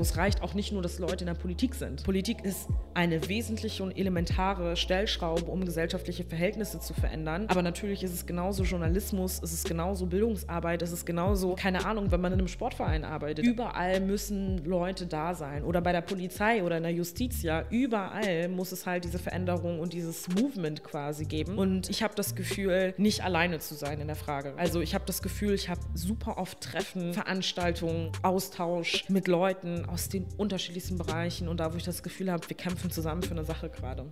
Es reicht auch nicht nur, dass Leute in der Politik sind. Politik ist eine wesentliche und elementare Stellschraube, um gesellschaftliche Verhältnisse zu verändern. Aber natürlich ist es genauso Journalismus, es ist genauso Bildungsarbeit, es ist genauso, keine Ahnung, wenn man in einem Sportverein arbeitet. Überall müssen Leute da sein. Oder bei der Polizei oder in der Justiz, ja. Überall muss es halt diese Veränderung und dieses Movement quasi geben. Und ich habe das Gefühl, nicht alleine zu sein in der Frage. Also ich habe das Gefühl, ich habe super oft Treffen, Veranstaltungen, Austausch mit Leuten aus den unterschiedlichsten Bereichen und da, wo ich das Gefühl habe, wir kämpfen zusammen für eine Sache gerade.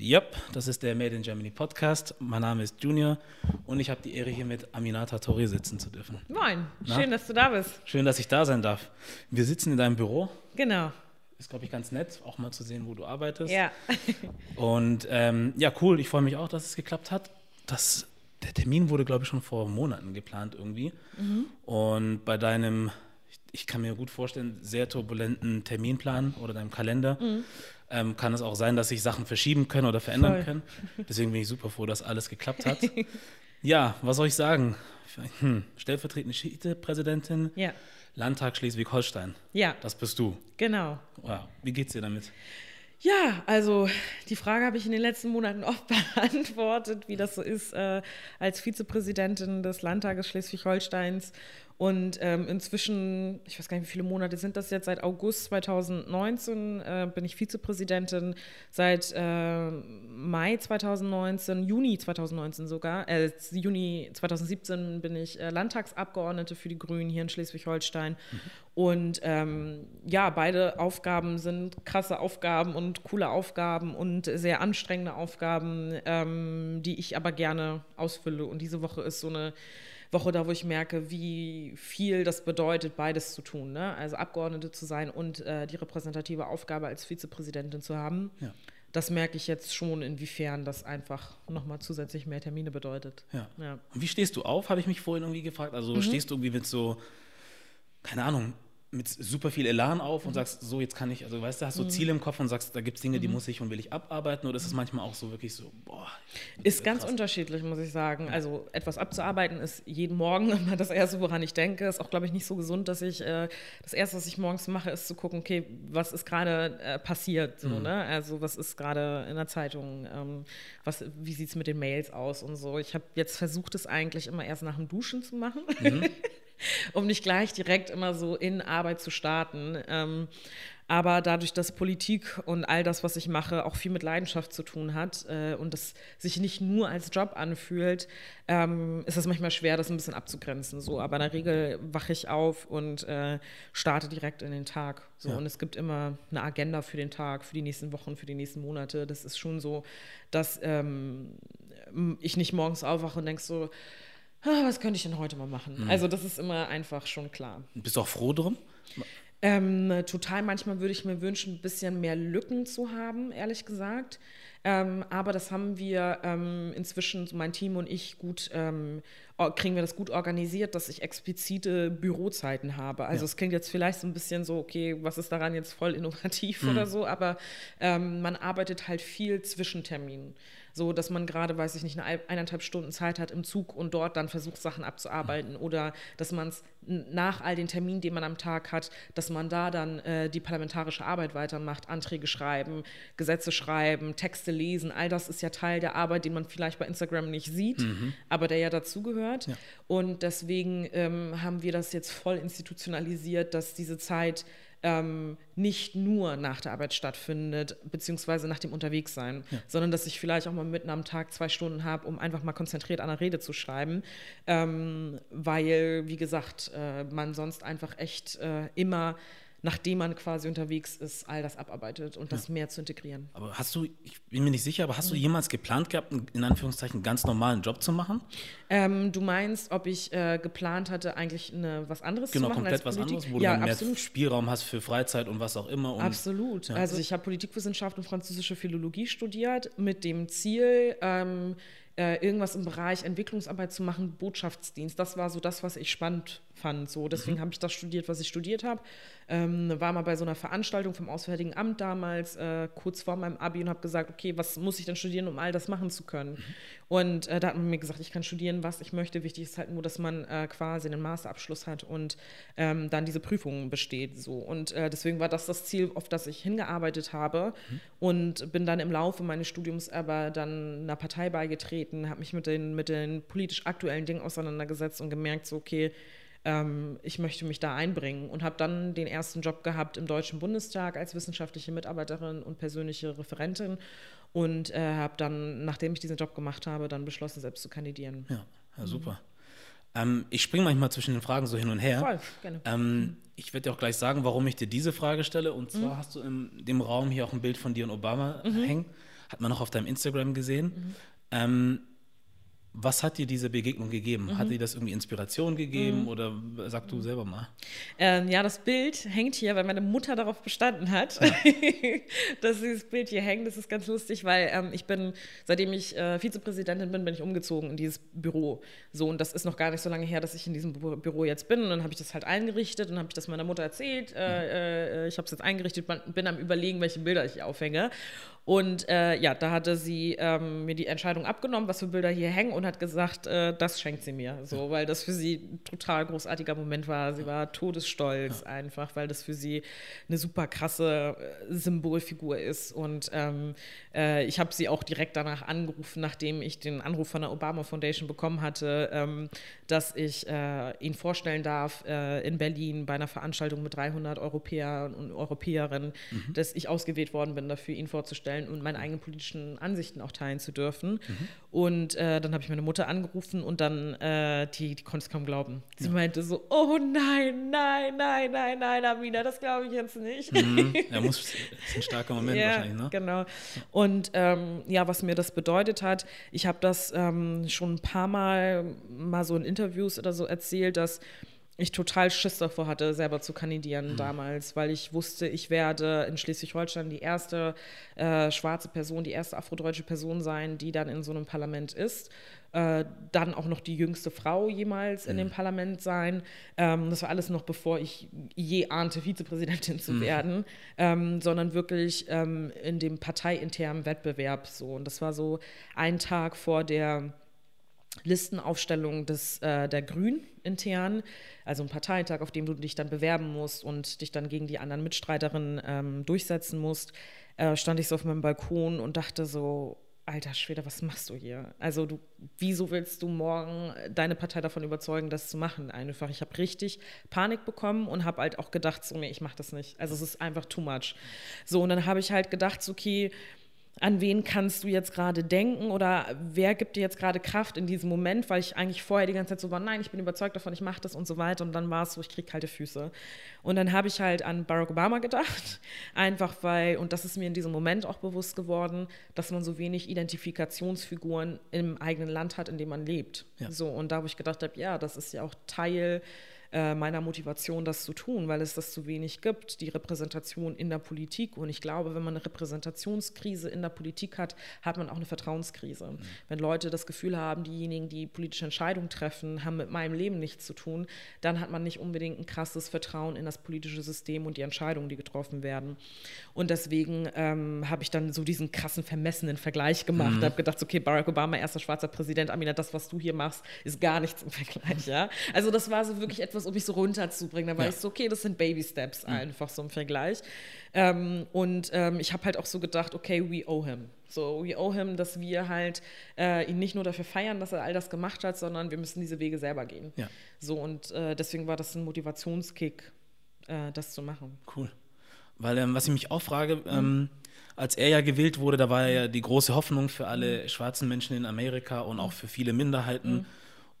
Yep, das ist der Made in Germany Podcast. Mein Name ist Junior und ich habe die Ehre, hier mit Aminata Torre sitzen zu dürfen. Moin, Na? schön, dass du da bist. Schön, dass ich da sein darf. Wir sitzen in deinem Büro. Genau ist, glaube ich, ganz nett, auch mal zu sehen, wo du arbeitest. Ja. Und ähm, ja, cool. Ich freue mich auch, dass es geklappt hat. Das, der Termin wurde, glaube ich, schon vor Monaten geplant irgendwie. Mhm. Und bei deinem, ich, ich, kann mir gut vorstellen, sehr turbulenten Terminplan oder deinem Kalender mhm. ähm, kann es auch sein, dass sich Sachen verschieben können oder verändern Voll. können. Deswegen bin ich super froh, dass alles geklappt hat. ja, was soll ich sagen? Hm, stellvertretende Schiete-Präsidentin. Ja Landtag Schleswig-Holstein. Ja. Das bist du. Genau. Wow. Wie geht's dir damit? Ja, also die Frage habe ich in den letzten Monaten oft beantwortet, wie das so ist, äh, als Vizepräsidentin des Landtages Schleswig-Holsteins und ähm, inzwischen, ich weiß gar nicht, wie viele Monate sind das jetzt, seit August 2019 äh, bin ich Vizepräsidentin, seit äh, Mai 2019, Juni 2019 sogar, äh, Juni 2017 bin ich äh, Landtagsabgeordnete für die Grünen hier in Schleswig-Holstein. Mhm. Und ähm, ja, beide Aufgaben sind krasse Aufgaben und coole Aufgaben und sehr anstrengende Aufgaben, ähm, die ich aber gerne ausfülle. Und diese Woche ist so eine Woche da, wo ich merke, wie viel das bedeutet, beides zu tun. Ne? Also Abgeordnete zu sein und äh, die repräsentative Aufgabe als Vizepräsidentin zu haben. Ja. Das merke ich jetzt schon, inwiefern das einfach nochmal zusätzlich mehr Termine bedeutet. Ja. ja. Und wie stehst du auf, habe ich mich vorhin irgendwie gefragt. Also mhm. stehst du irgendwie mit so, keine Ahnung, mit super viel Elan auf und mhm. sagst, so jetzt kann ich, also weißt du, hast so mhm. Ziele im Kopf und sagst, da gibt es Dinge, die mhm. muss ich und will ich abarbeiten oder ist es manchmal auch so wirklich so, boah. Ist ganz krass. unterschiedlich, muss ich sagen. Also etwas abzuarbeiten ist jeden Morgen immer das Erste, woran ich denke. Ist auch, glaube ich, nicht so gesund, dass ich, äh, das Erste, was ich morgens mache, ist zu gucken, okay, was ist gerade äh, passiert, so, mhm. ne? Also was ist gerade in der Zeitung, ähm, was, wie sieht es mit den Mails aus und so. Ich habe jetzt versucht, es eigentlich immer erst nach dem Duschen zu machen. Um nicht gleich direkt immer so in Arbeit zu starten. Ähm, aber dadurch, dass Politik und all das, was ich mache, auch viel mit Leidenschaft zu tun hat äh, und das sich nicht nur als Job anfühlt, ähm, ist es manchmal schwer, das ein bisschen abzugrenzen. So. Aber in der Regel wache ich auf und äh, starte direkt in den Tag. So. Ja. Und es gibt immer eine Agenda für den Tag, für die nächsten Wochen, für die nächsten Monate. Das ist schon so, dass ähm, ich nicht morgens aufwache und denke so, was könnte ich denn heute mal machen? Mhm. Also das ist immer einfach schon klar. Bist du auch froh drum? Ähm, total. Manchmal würde ich mir wünschen, ein bisschen mehr Lücken zu haben, ehrlich gesagt. Ähm, aber das haben wir ähm, inzwischen, mein Team und ich, gut, ähm, kriegen wir das gut organisiert, dass ich explizite Bürozeiten habe. Also ja. es klingt jetzt vielleicht so ein bisschen so, okay, was ist daran jetzt voll innovativ mhm. oder so, aber ähm, man arbeitet halt viel zwischen Terminen so dass man gerade, weiß ich nicht, eine eineinhalb Stunden Zeit hat im Zug und dort dann versucht, Sachen abzuarbeiten oder dass man es nach all den Terminen, die man am Tag hat, dass man da dann äh, die parlamentarische Arbeit weitermacht, Anträge schreiben, Gesetze schreiben, Texte lesen, all das ist ja Teil der Arbeit, den man vielleicht bei Instagram nicht sieht, mhm. aber der ja dazugehört. Ja. Und deswegen ähm, haben wir das jetzt voll institutionalisiert, dass diese Zeit ähm, nicht nur nach der Arbeit stattfindet, beziehungsweise nach dem Unterwegssein, ja. sondern dass ich vielleicht auch mal mitten am Tag zwei Stunden habe, um einfach mal konzentriert an der Rede zu schreiben, ähm, weil, wie gesagt, äh, man sonst einfach echt äh, immer nachdem man quasi unterwegs ist, all das abarbeitet und das ja. mehr zu integrieren. Aber hast du, ich bin mir nicht sicher, aber hast du jemals geplant gehabt, in Anführungszeichen einen ganz normalen Job zu machen? Ähm, du meinst, ob ich äh, geplant hatte, eigentlich eine, was anderes genau, zu machen? Genau, komplett was anderes, wo ja, du mehr Spielraum hast für Freizeit und was auch immer. absolut. Ja. Also ich habe Politikwissenschaft und französische Philologie studiert mit dem Ziel, ähm, äh, irgendwas im Bereich Entwicklungsarbeit zu machen, Botschaftsdienst. Das war so das, was ich spannend fand. So, deswegen mhm. habe ich das studiert, was ich studiert habe. Ähm, war mal bei so einer Veranstaltung vom Auswärtigen Amt damals, äh, kurz vor meinem Abi, und habe gesagt, okay, was muss ich denn studieren, um all das machen zu können? Mhm. Und äh, da hat man mir gesagt, ich kann studieren, was ich möchte. Wichtig ist halt nur, dass man äh, quasi einen Masterabschluss hat und ähm, dann diese Prüfungen besteht. So. Und äh, deswegen war das das Ziel, auf das ich hingearbeitet habe. Mhm. Und bin dann im Laufe meines Studiums aber dann einer Partei beigetreten, habe mich mit den, mit den politisch aktuellen Dingen auseinandergesetzt und gemerkt, so, okay, ähm, ich möchte mich da einbringen und habe dann den ersten Job gehabt im Deutschen Bundestag als wissenschaftliche Mitarbeiterin und persönliche Referentin und äh, habe dann, nachdem ich diesen Job gemacht habe, dann beschlossen, selbst zu kandidieren. Ja, ja super. Mhm. Ähm, ich springe manchmal zwischen den Fragen so hin und her. Voll, gerne. Ähm, ich werde dir auch gleich sagen, warum ich dir diese Frage stelle. Und zwar mhm. hast du in dem Raum hier auch ein Bild von dir und Obama mhm. hängen. Hat man noch auf deinem Instagram gesehen. Mhm. Ähm, was hat dir diese Begegnung gegeben? Mhm. Hat dir das irgendwie Inspiration gegeben mhm. oder sag du selber mal? Ähm, ja, das Bild hängt hier, weil meine Mutter darauf bestanden hat, dass dieses Bild hier hängt. Das ist ganz lustig, weil ähm, ich bin, seitdem ich äh, Vizepräsidentin bin, bin ich umgezogen in dieses Büro. So, und das ist noch gar nicht so lange her, dass ich in diesem Büro jetzt bin. Und dann habe ich das halt eingerichtet und habe ich das meiner Mutter erzählt. Äh, mhm. äh, ich habe es jetzt eingerichtet, bin am überlegen, welche Bilder ich aufhänge. Und äh, ja, da hatte sie ähm, mir die Entscheidung abgenommen, was für Bilder hier hängen und hat gesagt, äh, das schenkt sie mir. So, weil das für sie ein total großartiger Moment war. Sie war todesstolz ja. einfach, weil das für sie eine super krasse äh, Symbolfigur ist. Und ähm, äh, ich habe sie auch direkt danach angerufen, nachdem ich den Anruf von der Obama Foundation bekommen hatte, ähm, dass ich äh, ihn vorstellen darf äh, in Berlin bei einer Veranstaltung mit 300 Europäern und Europäerinnen, mhm. dass ich ausgewählt worden bin, dafür ihn vorzustellen stellen und meine eigenen politischen Ansichten auch teilen zu dürfen. Mhm. Und äh, dann habe ich meine Mutter angerufen und dann, äh, die, die konnte es kaum glauben. Sie ja. meinte so, oh nein, nein, nein, nein, nein, Amina, das glaube ich jetzt nicht. Mhm. Er muss, das ist ein starker Moment ja, wahrscheinlich, ne? genau. Und ähm, ja, was mir das bedeutet hat, ich habe das ähm, schon ein paar Mal mal so in Interviews oder so erzählt, dass ich total Schiss davor hatte, selber zu kandidieren mhm. damals, weil ich wusste, ich werde in Schleswig-Holstein die erste äh, schwarze Person, die erste afrodeutsche Person sein, die dann in so einem Parlament ist. Äh, dann auch noch die jüngste Frau jemals mhm. in dem mhm. Parlament sein. Ähm, das war alles noch bevor ich je ahnte, Vizepräsidentin zu mhm. werden, ähm, sondern wirklich ähm, in dem parteiinternen Wettbewerb so. Und das war so ein Tag vor der Listenaufstellung des, äh, der Grünen intern, also ein Parteitag, auf dem du dich dann bewerben musst und dich dann gegen die anderen Mitstreiterinnen ähm, durchsetzen musst, äh, stand ich so auf meinem Balkon und dachte so, alter Schwede, was machst du hier? Also du, wieso willst du morgen deine Partei davon überzeugen, das zu machen? Einfach, ich habe richtig Panik bekommen und habe halt auch gedacht, so, nee, ich mache das nicht. Also es ist einfach too much. So, und dann habe ich halt gedacht, so, okay, an wen kannst du jetzt gerade denken oder wer gibt dir jetzt gerade Kraft in diesem Moment, weil ich eigentlich vorher die ganze Zeit so war, nein, ich bin überzeugt davon, ich mache das und so weiter und dann war es so, ich kriege kalte Füße. Und dann habe ich halt an Barack Obama gedacht, einfach weil, und das ist mir in diesem Moment auch bewusst geworden, dass man so wenig Identifikationsfiguren im eigenen Land hat, in dem man lebt. Ja. So, und da habe ich gedacht habe, ja, das ist ja auch Teil äh, meiner Motivation, das zu tun, weil es das zu wenig gibt, die Repräsentation in der Politik. Und ich glaube, wenn man eine Repräsentationskrise in der Politik hat, hat man auch eine Vertrauenskrise. Mhm. Wenn Leute das Gefühl haben, diejenigen, die politische Entscheidungen treffen, haben mit meinem Leben nichts zu tun, dann hat man nicht unbedingt ein krasses Vertrauen in das politische System und die Entscheidungen, die getroffen werden. Und deswegen ähm, habe ich dann so diesen krassen, vermessenen Vergleich gemacht. Mhm. habe gedacht, okay, Barack Obama, erster schwarzer Präsident, Amina, das, was du hier machst, ist gar nichts im Vergleich. Ja? Also das war so wirklich etwas, um mich so runterzubringen. Da war ja. ich so, okay, das sind Baby Steps mhm. einfach so im Vergleich. Ähm, und ähm, ich habe halt auch so gedacht, okay, we owe him. So, we owe him, dass wir halt äh, ihn nicht nur dafür feiern, dass er all das gemacht hat, sondern wir müssen diese Wege selber gehen. Ja. So, und äh, deswegen war das ein Motivationskick, äh, das zu machen. Cool. Weil, ähm, was ich mich auch frage, mhm. als er ja gewählt wurde, da war ja die große Hoffnung für alle mhm. schwarzen Menschen in Amerika und auch für viele Minderheiten. Mhm.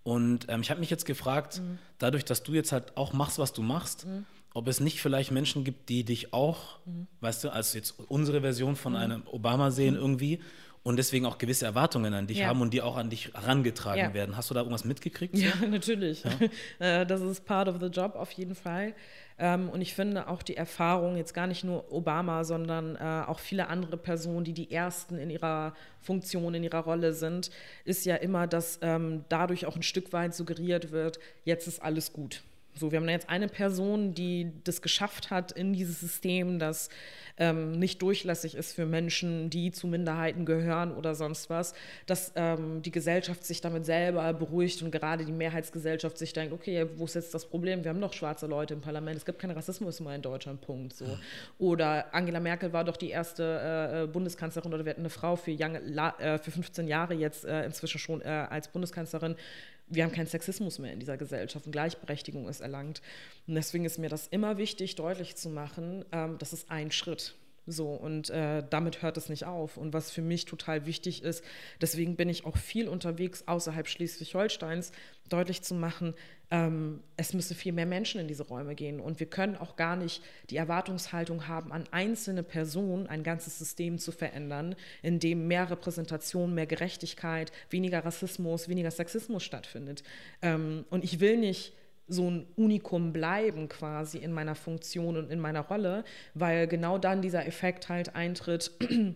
Und ähm, ich habe mich jetzt gefragt, mhm. dadurch, dass du jetzt halt auch machst, was du machst, mhm. ob es nicht vielleicht Menschen gibt, die dich auch, mhm. weißt du, als jetzt unsere Version von mhm. einem Obama sehen mhm. irgendwie und deswegen auch gewisse Erwartungen an dich Ja. haben und die auch an dich herangetragen Ja. werden. Hast du da irgendwas mitgekriegt? Ja, natürlich. Äh, Das ist part of the job auf jeden Fall. Ähm, Und ich finde auch die Erfahrung, jetzt gar nicht nur Obama, sondern äh, auch viele andere Personen, die die Ersten in ihrer Funktion, in ihrer Rolle sind, ist ja immer, dass ähm, dadurch auch ein Stück weit suggeriert wird, jetzt ist alles gut. So, wir haben jetzt eine Person, die das geschafft hat in dieses System, das ähm, nicht durchlässig ist für Menschen, die zu Minderheiten gehören oder sonst was, dass ähm, die Gesellschaft sich damit selber beruhigt und gerade die Mehrheitsgesellschaft sich denkt, okay, wo ist jetzt das Problem? Wir haben doch schwarze Leute im Parlament, es gibt keinen Rassismus mehr in Deutschland, Punkt. So. Oder Angela Merkel war doch die erste äh, Bundeskanzlerin oder wir hatten eine Frau für, Young, äh, für 15 Jahre jetzt äh, inzwischen schon äh, als Bundeskanzlerin wir haben keinen Sexismus mehr in dieser Gesellschaft und Gleichberechtigung ist erlangt. Und deswegen ist mir das immer wichtig, deutlich zu machen, ähm, das ist ein Schritt. So, und äh, damit hört es nicht auf. Und was für mich total wichtig ist, deswegen bin ich auch viel unterwegs außerhalb Schleswig-Holsteins, deutlich zu machen, es müssen viel mehr Menschen in diese Räume gehen. Und wir können auch gar nicht die Erwartungshaltung haben, an einzelne Personen ein ganzes System zu verändern, in dem mehr Repräsentation, mehr Gerechtigkeit, weniger Rassismus, weniger Sexismus stattfindet. Ähm, und ich will nicht so ein Unikum bleiben quasi in meiner Funktion und in meiner Rolle, weil genau dann dieser Effekt halt eintritt,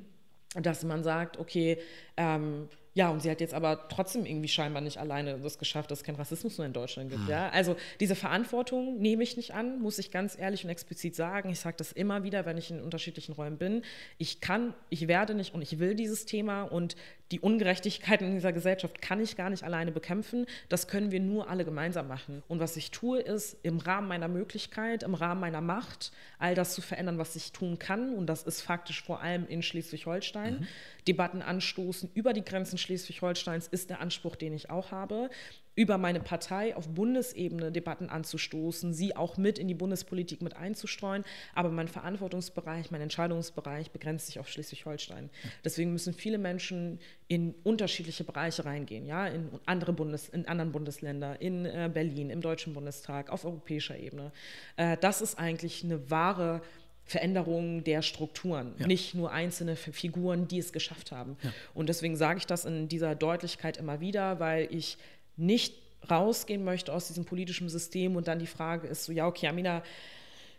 dass man sagt, okay, ähm, ja, und sie hat jetzt aber trotzdem irgendwie scheinbar nicht alleine das geschafft, dass es keinen Rassismus mehr in Deutschland gibt. Ja? Also diese Verantwortung nehme ich nicht an, muss ich ganz ehrlich und explizit sagen. Ich sage das immer wieder, wenn ich in unterschiedlichen Räumen bin. Ich kann, ich werde nicht und ich will dieses Thema und die Ungerechtigkeit in dieser Gesellschaft kann ich gar nicht alleine bekämpfen. Das können wir nur alle gemeinsam machen. Und was ich tue, ist im Rahmen meiner Möglichkeit, im Rahmen meiner Macht, all das zu verändern, was ich tun kann. Und das ist faktisch vor allem in Schleswig-Holstein. Debatten anstoßen über die Grenzen Schleswig-Holsteins ist der Anspruch, den ich auch habe über meine Partei auf Bundesebene Debatten anzustoßen, sie auch mit in die Bundespolitik mit einzustreuen. Aber mein Verantwortungsbereich, mein Entscheidungsbereich begrenzt sich auf Schleswig-Holstein. Deswegen müssen viele Menschen in unterschiedliche Bereiche reingehen, ja, in andere Bundes, in anderen Bundesländer, in äh, Berlin, im Deutschen Bundestag, auf europäischer Ebene. Äh, das ist eigentlich eine wahre Veränderung der Strukturen, Ja. nicht nur einzelne Figuren, die es geschafft haben. Und deswegen sage ich das in dieser Deutlichkeit immer wieder, weil ich nicht rausgehen möchte aus diesem politischen System und dann die Frage ist so, ja, okay, Amina,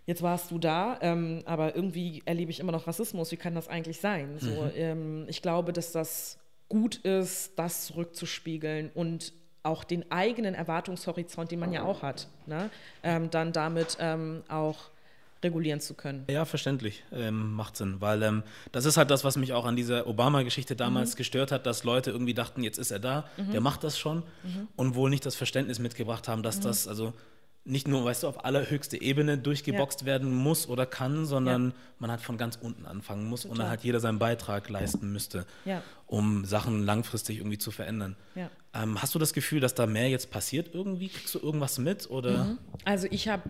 jetzt warst du da, ähm, aber irgendwie erlebe ich immer noch Rassismus, wie kann das eigentlich sein? So, ähm, ich glaube, dass das gut ist, das zurückzuspiegeln und auch den eigenen Erwartungshorizont, den man ja auch hat, ne? ähm, dann damit ähm, auch regulieren zu können. Ja, verständlich. Ähm, macht Sinn, weil ähm, das ist halt das, was mich auch an dieser Obama-Geschichte damals gestört hat, dass Leute irgendwie dachten, jetzt ist er da, der macht das schon und wohl nicht das Verständnis mitgebracht haben, dass das also nicht nur, weißt du, auf allerhöchste Ebene durchgeboxt werden muss oder kann, sondern man halt von ganz unten anfangen muss und dann Total. halt jeder seinen Beitrag leisten müsste, Ja. um Sachen langfristig irgendwie zu verändern. Ja. Ähm, hast du das Gefühl, dass da mehr jetzt passiert irgendwie? Kriegst du irgendwas mit oder? Also ich habe,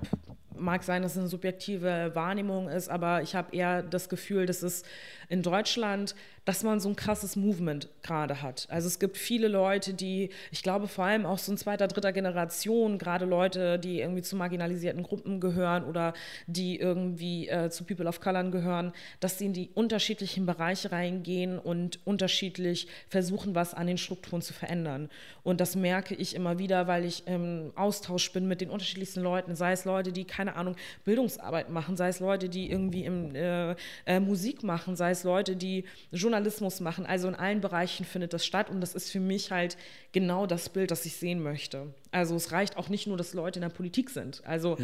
mag sein, dass es eine subjektive Wahrnehmung ist, aber ich habe eher das Gefühl, dass es in Deutschland, dass man so ein krasses Movement gerade hat. Also es gibt viele Leute, die, ich glaube vor allem auch so in zweiter, dritter Generation, gerade Leute, die irgendwie zu marginalisierten Gruppen gehören oder die irgendwie äh, zu People of Color gehören, dass sie in die unterschiedlichen Bereiche reingehen und unterschiedlich versuchen, was an den Strukturen zu verändern. Und das merke ich immer wieder, weil ich im Austausch bin mit den unterschiedlichsten Leuten, sei es Leute, die keine Ahnung Bildungsarbeit machen, sei es Leute, die irgendwie im, äh, äh, Musik machen, sei es Leute, die Journalismus machen. Also in allen Bereichen findet das statt und das ist für mich halt genau das Bild, das ich sehen möchte. Also es reicht auch nicht nur, dass Leute in der Politik sind. Also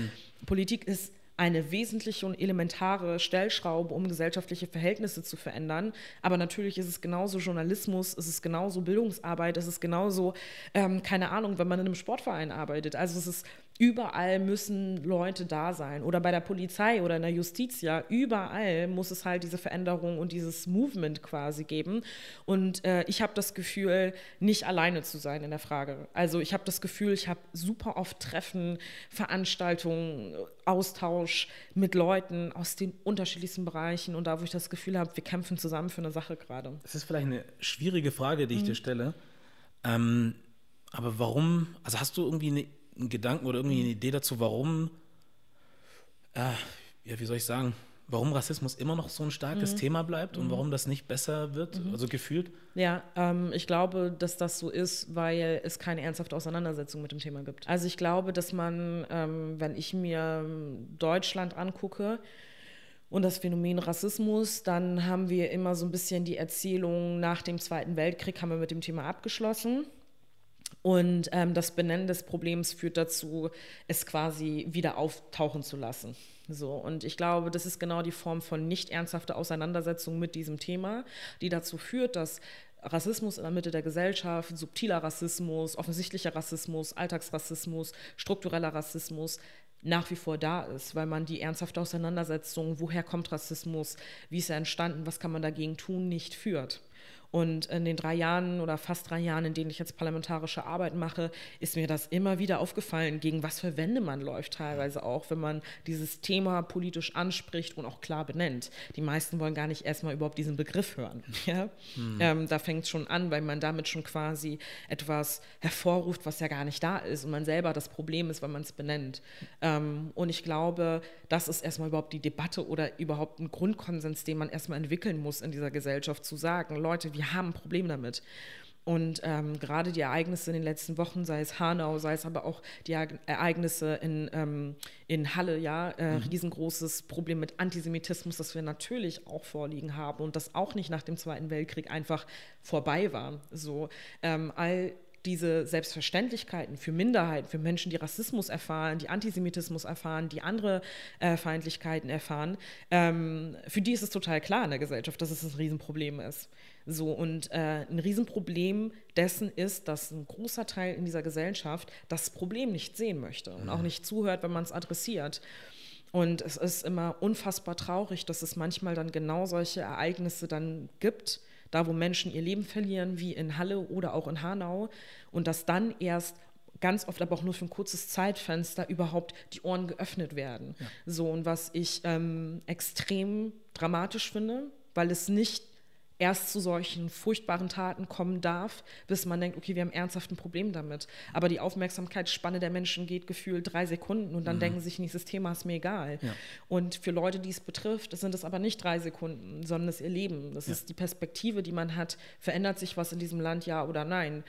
Politik ist eine wesentliche und elementare Stellschraube, um gesellschaftliche Verhältnisse zu verändern. Aber natürlich ist es genauso Journalismus, es ist genauso Bildungsarbeit, es ist genauso, ähm, keine Ahnung, wenn man in einem Sportverein arbeitet. Also es ist überall müssen Leute da sein. Oder bei der Polizei oder in der Justiz, ja, überall muss es halt diese Veränderung und dieses Movement quasi geben. Und äh, ich habe das Gefühl, nicht alleine zu sein in der Frage. Also ich habe das Gefühl, ich habe super oft Treffen, Veranstaltungen, Austausch mit Leuten aus den unterschiedlichsten Bereichen und da, wo ich das Gefühl habe, wir kämpfen zusammen für eine Sache gerade. Das ist vielleicht eine schwierige Frage, die ich dir stelle. Ähm, aber warum, also hast du irgendwie eine, einen Gedanken oder irgendwie eine Idee dazu, warum, äh, ja, wie soll ich sagen, warum Rassismus immer noch so ein starkes Mhm. Thema bleibt und warum das nicht besser wird, also gefühlt? Ja, ähm, ich glaube, dass das so ist, weil es keine ernsthafte Auseinandersetzung mit dem Thema gibt. Also ich glaube, dass man, ähm, wenn ich mir ähm, Deutschland angucke und das Phänomen Rassismus, dann haben wir immer so ein bisschen die Erzählung nach dem Zweiten Weltkrieg haben wir mit dem Thema abgeschlossen. Und ähm, das Benennen des Problems führt dazu, es quasi wieder auftauchen zu lassen. So, und ich glaube, das ist genau die Form von nicht ernsthafter Auseinandersetzung mit diesem Thema, die dazu führt, dass Rassismus in der Mitte der Gesellschaft, subtiler Rassismus, offensichtlicher Rassismus, Alltagsrassismus, struktureller Rassismus nach wie vor da ist, weil man die ernsthafte Auseinandersetzung, woher kommt Rassismus, wie ist er entstanden, was kann man dagegen tun, nicht führt. Und in den drei Jahren oder fast drei Jahren, in denen ich jetzt parlamentarische Arbeit mache, ist mir das immer wieder aufgefallen, gegen was für Wände man läuft, teilweise auch, wenn man dieses Thema politisch anspricht und auch klar benennt. Die meisten wollen gar nicht erstmal überhaupt diesen Begriff hören. Ja? Ähm, da fängt es schon an, weil man damit schon quasi etwas hervorruft, was ja gar nicht da ist und man selber das Problem ist, weil man es benennt. Ähm, und ich glaube, das ist erstmal überhaupt die Debatte oder überhaupt ein Grundkonsens, den man erstmal entwickeln muss in dieser Gesellschaft, zu sagen, Leute, wir haben ein Problem damit. Und ähm, gerade die Ereignisse in den letzten Wochen, sei es Hanau, sei es aber auch die Ereig- Ereignisse in, ähm, in Halle, ja, äh, riesengroßes Problem mit Antisemitismus, das wir natürlich auch vorliegen haben und das auch nicht nach dem Zweiten Weltkrieg einfach vorbei war. So, ähm, all diese Selbstverständlichkeiten für Minderheiten, für Menschen, die Rassismus erfahren, die Antisemitismus erfahren, die andere äh, Feindlichkeiten erfahren, ähm, für die ist es total klar in der Gesellschaft, dass es ein Riesenproblem ist. So, und äh, ein Riesenproblem dessen ist, dass ein großer Teil in dieser Gesellschaft das Problem nicht sehen möchte und auch nicht zuhört, wenn man es adressiert. Und es ist immer unfassbar traurig, dass es manchmal dann genau solche Ereignisse dann gibt, da wo Menschen ihr Leben verlieren, wie in Halle oder auch in Hanau, und dass dann erst ganz oft, aber auch nur für ein kurzes Zeitfenster überhaupt die Ohren geöffnet werden. So, und was ich ähm, extrem dramatisch finde, weil es nicht erst zu solchen furchtbaren Taten kommen darf, bis man denkt, okay, wir haben ernsthaft ein Problem damit. Aber die Aufmerksamkeitsspanne der Menschen geht gefühlt drei Sekunden und dann denken sich, nächstes Thema ist mir egal. Ja. Und für Leute, die es betrifft, sind es aber nicht drei Sekunden, sondern es ist ihr Leben. Das ist die Perspektive, die man hat. Verändert sich was in diesem Land, ja oder nein?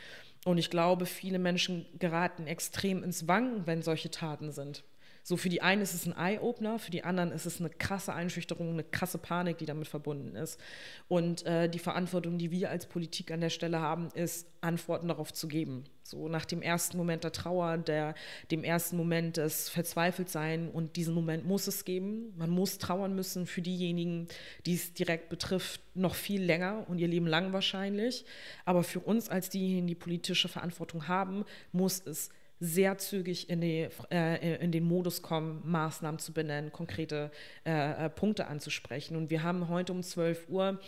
Und ich glaube, viele Menschen geraten extrem ins Wanken, wenn solche Taten sind. So für die einen ist es ein Eye-Opener, für die anderen ist es eine krasse Einschüchterung, eine krasse Panik, die damit verbunden ist. Und äh, die Verantwortung, die wir als Politik an der Stelle haben, ist, Antworten darauf zu geben. So nach dem ersten Moment der Trauer, der, dem ersten Moment des Verzweifeltsein und diesen Moment muss es geben. Man muss trauern müssen für diejenigen, die es direkt betrifft, noch viel länger und ihr Leben lang wahrscheinlich. Aber für uns als diejenigen, die politische Verantwortung haben, muss es sehr zügig in, die, äh, in den Modus kommen, Maßnahmen zu benennen, konkrete äh, äh, Punkte anzusprechen. Und wir haben heute um 12 Uhr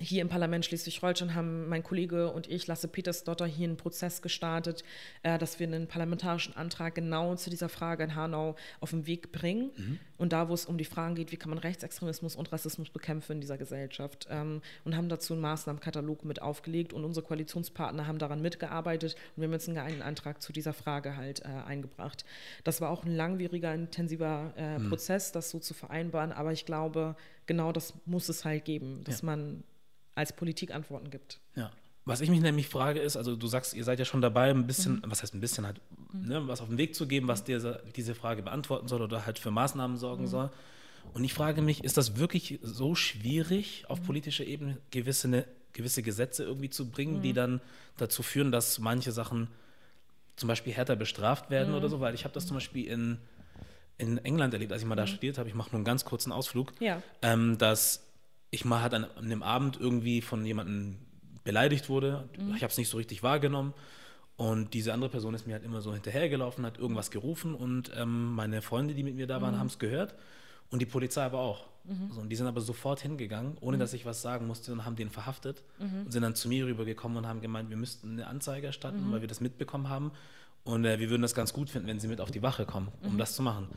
hier im Parlament Schleswig-Holstein haben mein Kollege und ich, Lasse Petersdotter, hier einen Prozess gestartet, äh, dass wir einen parlamentarischen Antrag genau zu dieser Frage in Hanau auf den Weg bringen. Und da, wo es um die Fragen geht, wie kann man Rechtsextremismus und Rassismus bekämpfen in dieser Gesellschaft. Ähm, und haben dazu einen Maßnahmenkatalog mit aufgelegt und unsere Koalitionspartner haben daran mitgearbeitet und wir haben jetzt einen geeigneten Antrag zu dieser Frage halt äh, eingebracht. Das war auch ein langwieriger, intensiver äh, Prozess, das so zu vereinbaren, aber ich glaube, genau das muss es halt geben, dass Ja. man als Politik Antworten gibt. Ja. Was ich mich nämlich frage ist, also du sagst, ihr seid ja schon dabei, ein bisschen, was heißt ein bisschen halt, ne, was auf den Weg zu geben, was dir diese Frage beantworten soll oder halt für Maßnahmen sorgen soll. Und ich frage mich, ist das wirklich so schwierig, auf politischer Ebene gewisse, ne, gewisse Gesetze irgendwie zu bringen, die dann dazu führen, dass manche Sachen zum Beispiel härter bestraft werden oder so? Weil ich habe das zum Beispiel in, in England erlebt, als ich mal da studiert habe, ich mache nur einen ganz kurzen Ausflug, Ja. ähm, dass ich mal halt an, an dem Abend irgendwie von jemandem beleidigt wurde. Ich habe es nicht so richtig wahrgenommen. Und diese andere Person ist mir halt immer so hinterhergelaufen, hat irgendwas gerufen und ähm, meine Freunde, die mit mir da waren, haben es gehört. Und die Polizei aber auch. So, und die sind aber sofort hingegangen, ohne dass ich was sagen musste und haben den verhaftet und sind dann zu mir rübergekommen und haben gemeint, wir müssten eine Anzeige erstatten, weil wir das mitbekommen haben. Und äh, wir würden das ganz gut finden, wenn sie mit auf die Wache kommen, um das zu machen.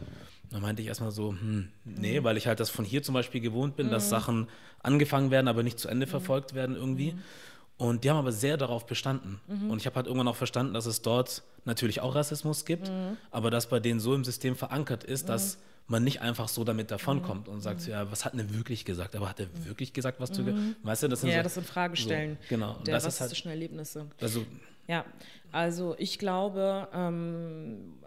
Dann meinte ich erstmal so, hm, nee, weil ich halt das von hier zum Beispiel gewohnt bin, dass Sachen angefangen werden, aber nicht zu Ende verfolgt werden irgendwie. Und die haben aber sehr darauf bestanden. Und ich habe halt irgendwann auch verstanden, dass es dort natürlich auch Rassismus gibt, aber dass bei denen so im System verankert ist, dass man nicht einfach so damit davonkommt mhm. und sagt, ja, was hat er wirklich gesagt? Aber hat er wirklich gesagt, was du, mhm. weißt du, das sind Ja, so, das sind Fragestellen so, genau. der das rassistischen halt, Erlebnisse. Also, ja, also ich glaube, ähm,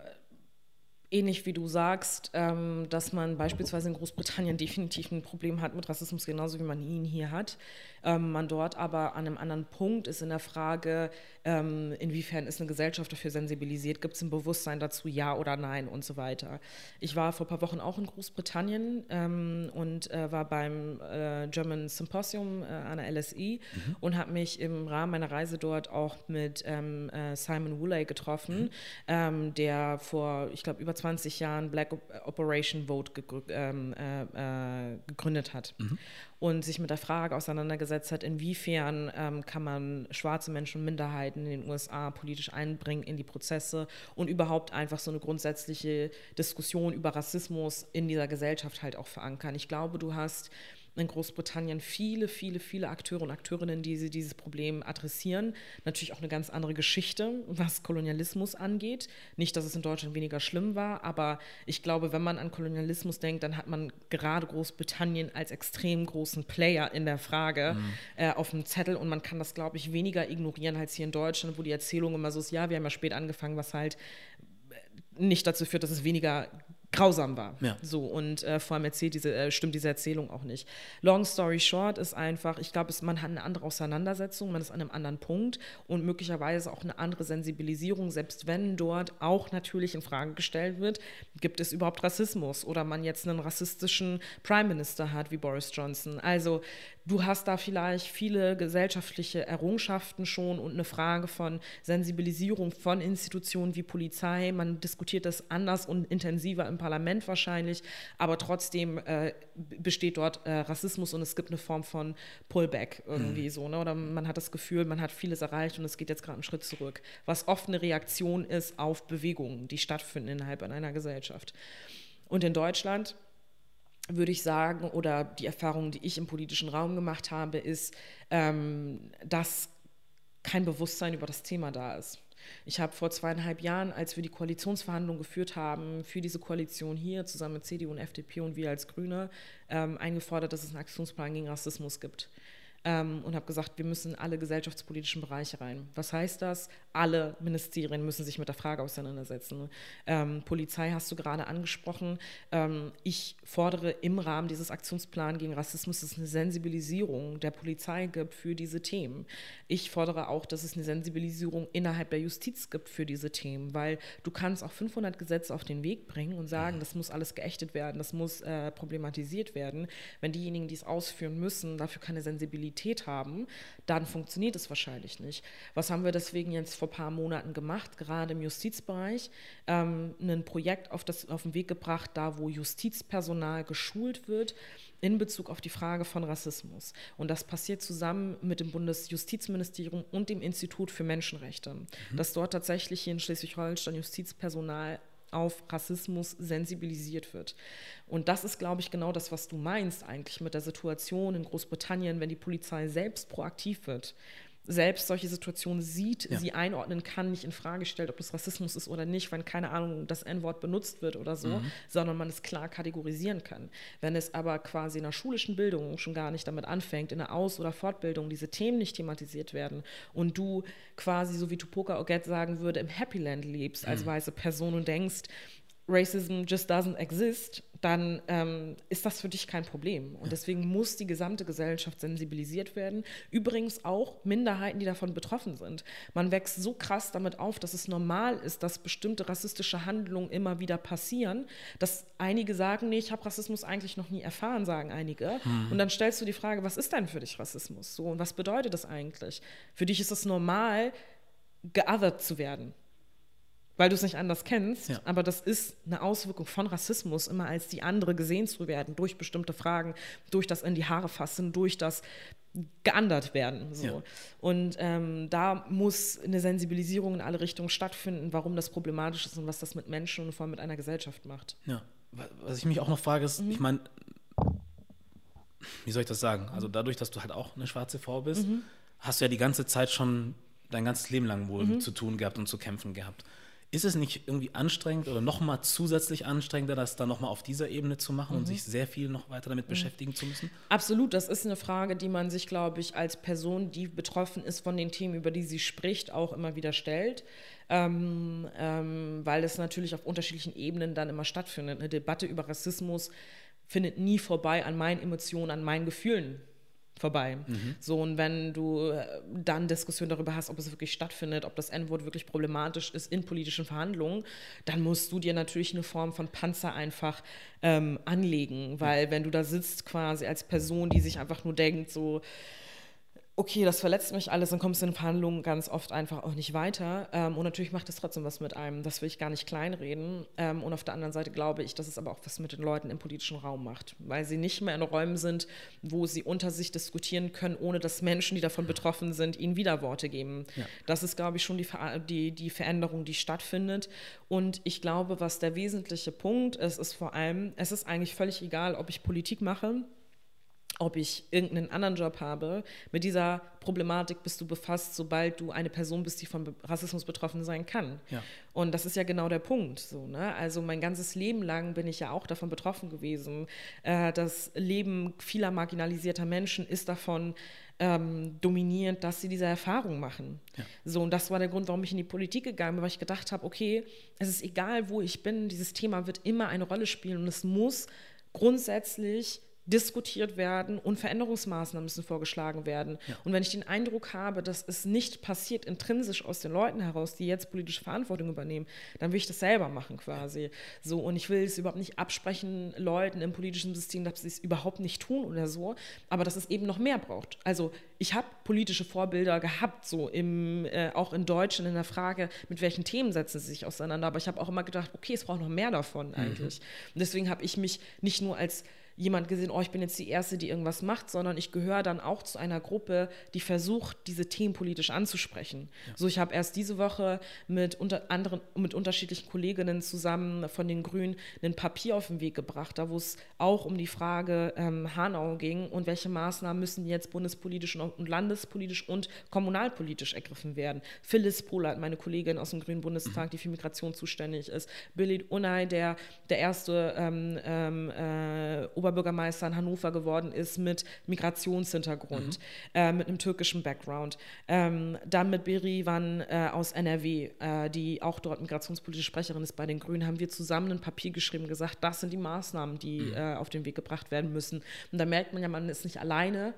ähnlich wie du sagst, ähm, dass man beispielsweise in Großbritannien definitiv ein Problem hat mit Rassismus, genauso wie man ihn hier hat. Ähm, man dort aber an einem anderen Punkt ist in der Frage, ähm, inwiefern ist eine Gesellschaft dafür sensibilisiert, gibt es ein Bewusstsein dazu, ja oder nein und so weiter. Ich war vor ein paar Wochen auch in Großbritannien ähm, und äh, war beim äh, German Symposium äh, an der LSI mhm. und habe mich im Rahmen meiner Reise dort auch mit ähm, äh, Simon Woolley getroffen, mhm. Ähm, der vor, ich glaube, über 20 Jahren Black Operation Vote ähm, äh, äh, gegründet hat. Mhm und sich mit der Frage auseinandergesetzt hat, inwiefern ähm, kann man schwarze Menschen und Minderheiten in den USA politisch einbringen in die Prozesse und überhaupt einfach so eine grundsätzliche Diskussion über Rassismus in dieser Gesellschaft halt auch verankern. Ich glaube, du hast in Großbritannien viele, viele, viele Akteure und Akteurinnen, die dieses Problem adressieren. Natürlich auch eine ganz andere Geschichte, was Kolonialismus angeht. Nicht, dass es in Deutschland weniger schlimm war, aber ich glaube, wenn man an Kolonialismus denkt, dann hat man gerade Großbritannien als extrem großen Player in der Frage mhm. äh, auf dem Zettel und man kann das, glaube ich, weniger ignorieren als hier in Deutschland, wo die Erzählung immer so ist, ja, wir haben ja spät angefangen, was halt nicht dazu führt, dass es weniger grausam war. Ja. So und äh, vor allem erzählt diese, äh, stimmt diese Erzählung auch nicht. Long story short ist einfach, ich glaube, man hat eine andere Auseinandersetzung, man ist an einem anderen Punkt und möglicherweise auch eine andere Sensibilisierung, selbst wenn dort auch natürlich in Frage gestellt wird, gibt es überhaupt Rassismus oder man jetzt einen rassistischen Prime Minister hat wie Boris Johnson. Also du hast da vielleicht viele gesellschaftliche Errungenschaften schon und eine Frage von Sensibilisierung von Institutionen wie Polizei. Man diskutiert das anders und intensiver im Parlament wahrscheinlich, aber trotzdem äh, besteht dort äh, Rassismus und es gibt eine Form von Pullback irgendwie mhm. so. Ne? Oder man hat das Gefühl, man hat vieles erreicht und es geht jetzt gerade einen Schritt zurück, was oft eine Reaktion ist auf Bewegungen, die stattfinden innerhalb einer Gesellschaft. Und in Deutschland würde ich sagen, oder die Erfahrung, die ich im politischen Raum gemacht habe, ist, ähm, dass kein Bewusstsein über das Thema da ist. Ich habe vor zweieinhalb Jahren, als wir die Koalitionsverhandlungen geführt haben, für diese Koalition hier zusammen mit CDU und FDP und wir als Grüne, ähm, eingefordert, dass es einen Aktionsplan gegen Rassismus gibt ähm, und habe gesagt, wir müssen alle gesellschaftspolitischen Bereiche rein. Was heißt das? Alle Ministerien müssen sich mit der Frage auseinandersetzen. Ähm, Polizei hast du gerade angesprochen. Ähm, ich fordere im Rahmen dieses Aktionsplans gegen Rassismus, dass es eine Sensibilisierung der Polizei gibt für diese Themen. Ich fordere auch, dass es eine Sensibilisierung innerhalb der Justiz gibt für diese Themen, weil du kannst auch 500 Gesetze auf den Weg bringen und sagen, das muss alles geächtet werden, das muss äh, problematisiert werden. Wenn diejenigen, die es ausführen müssen, dafür keine Sensibilität haben, dann funktioniert es wahrscheinlich nicht. Was haben wir deswegen jetzt vor ein paar Monaten gemacht, gerade im Justizbereich? Ähm, ein Projekt auf, das, auf den Weg gebracht, da wo Justizpersonal geschult wird in Bezug auf die Frage von Rassismus. Und das passiert zusammen mit dem Bundesjustizministerium und dem Institut für Menschenrechte, mhm. dass dort tatsächlich hier in Schleswig-Holstein Justizpersonal auf Rassismus sensibilisiert wird. Und das ist, glaube ich, genau das, was du meinst eigentlich mit der Situation in Großbritannien, wenn die Polizei selbst proaktiv wird selbst solche Situationen sieht, ja. sie einordnen kann, nicht in Frage stellt, ob das Rassismus ist oder nicht, wenn keine Ahnung das N-Wort benutzt wird oder so, mhm. sondern man es klar kategorisieren kann. Wenn es aber quasi in der schulischen Bildung schon gar nicht damit anfängt, in der Aus- oder Fortbildung diese Themen nicht thematisiert werden und du quasi, so wie Tupoka Oget sagen würde, im Happy Land lebst als mhm. weiße Person und denkst, Racism just doesn't exist, dann ähm, ist das für dich kein Problem. Und deswegen muss die gesamte Gesellschaft sensibilisiert werden. Übrigens auch Minderheiten, die davon betroffen sind. Man wächst so krass damit auf, dass es normal ist, dass bestimmte rassistische Handlungen immer wieder passieren, dass einige sagen, nee, ich habe Rassismus eigentlich noch nie erfahren, sagen einige. Mhm. Und dann stellst du die Frage, was ist denn für dich Rassismus? So, und was bedeutet das eigentlich? Für dich ist es normal, geothert zu werden weil du es nicht anders kennst. Ja. Aber das ist eine Auswirkung von Rassismus, immer als die andere gesehen zu werden, durch bestimmte Fragen, durch das in die Haare fassen, durch das geandert werden. So. Ja. Und ähm, da muss eine Sensibilisierung in alle Richtungen stattfinden, warum das problematisch ist und was das mit Menschen und vor allem mit einer Gesellschaft macht. Ja, was ich mich auch noch frage, ist, mhm. ich meine, wie soll ich das sagen? Also dadurch, dass du halt auch eine schwarze Frau bist, mhm. hast du ja die ganze Zeit schon dein ganzes Leben lang wohl mhm. zu tun gehabt und zu kämpfen gehabt Ist es nicht irgendwie anstrengend oder nochmal zusätzlich anstrengender, das dann nochmal auf dieser Ebene zu machen und sich sehr viel noch weiter damit beschäftigen zu müssen? Absolut, das ist eine Frage, die man sich, glaube ich, als Person, die betroffen ist von den Themen, über die sie spricht, auch immer wieder stellt. Ähm, ähm, weil es natürlich auf unterschiedlichen Ebenen dann immer stattfindet. Eine Debatte über Rassismus findet nie vorbei an meinen Emotionen, an meinen Gefühlen vorbei. Mhm. So, und wenn du äh, dann Diskussion darüber hast, ob es wirklich stattfindet, ob das N-Wort wirklich problematisch ist in politischen Verhandlungen, dann musst du dir natürlich eine Form von Panzer einfach ähm, anlegen, weil wenn du da sitzt quasi als Person, die sich einfach nur denkt, so, okay, das verletzt mich alles, dann kommst du in Verhandlungen ganz oft einfach auch nicht weiter. Ähm, und natürlich macht es trotzdem was mit einem. Das will ich gar nicht kleinreden. Ähm, und auf der anderen Seite glaube ich, dass es aber auch was mit den Leuten im politischen Raum macht, weil sie nicht mehr in Räumen sind, wo sie unter sich diskutieren können, ohne dass Menschen, die davon betroffen sind, ihnen Widerworte geben. Ja. Das ist, glaube ich, schon die, Ver die, die Veränderung, die stattfindet. Und ich glaube, was der wesentliche Punkt ist, ist vor allem, es ist eigentlich völlig egal, ob ich Politik mache ob ich irgendeinen anderen Job habe. Mit dieser Problematik bist du befasst, sobald du eine Person bist, die von Rassismus betroffen sein kann. Ja. Und das ist ja genau der Punkt. So, ne? Also mein ganzes Leben lang bin ich ja auch davon betroffen gewesen. Äh, das Leben vieler marginalisierter Menschen ist davon ähm, dominierend, dass sie diese Erfahrung machen. Ja. So, und das war der Grund, warum ich in die Politik gegangen bin, weil ich gedacht habe, okay, es ist egal, wo ich bin, dieses Thema wird immer eine Rolle spielen und es muss grundsätzlich diskutiert werden und Veränderungsmaßnahmen müssen vorgeschlagen werden. Ja. Und wenn ich den Eindruck habe, dass es nicht passiert intrinsisch aus den Leuten heraus, die jetzt politische Verantwortung übernehmen, dann will ich das selber machen quasi. So und ich will es überhaupt nicht absprechen Leuten im politischen System, dass sie es überhaupt nicht tun oder so, aber dass es eben noch mehr braucht. Also ich habe politische Vorbilder gehabt, so im äh, auch in Deutschland in der Frage, mit welchen Themen setzen sie sich auseinander. Aber ich habe auch immer gedacht, okay, es braucht noch mehr davon mhm. eigentlich. Mhm. Und deswegen habe ich mich nicht nur als jemand gesehen, oh, ich bin jetzt die Erste, die irgendwas macht, sondern ich gehöre dann auch zu einer Gruppe, die versucht, diese Themen politisch anzusprechen. Ja. So, ich habe erst diese Woche mit unter anderen, mit unterschiedlichen Kolleginnen zusammen von den Grünen ein Papier auf den Weg gebracht, da wo es auch um die Frage ähm, Hanau ging und welche Maßnahmen müssen jetzt bundespolitisch und landespolitisch und kommunalpolitisch ergriffen werden. Phyllis Polat, meine Kollegin aus dem Grünen Bundestag, die für Migration zuständig ist, Billy Unai, der der erste ähm, ähm, äh, Oberbürgermeister in Hannover geworden ist mit Migrationshintergrund, mhm. äh, mit einem türkischen Background. Ähm, dann mit Berivan äh, aus NRW, äh, die auch dort migrationspolitische Sprecherin ist bei den Grünen, haben wir zusammen ein Papier geschrieben, gesagt, das sind die Maßnahmen, die mhm. Äh, auf den Weg gebracht werden müssen. Und da merkt man ja, man ist nicht alleine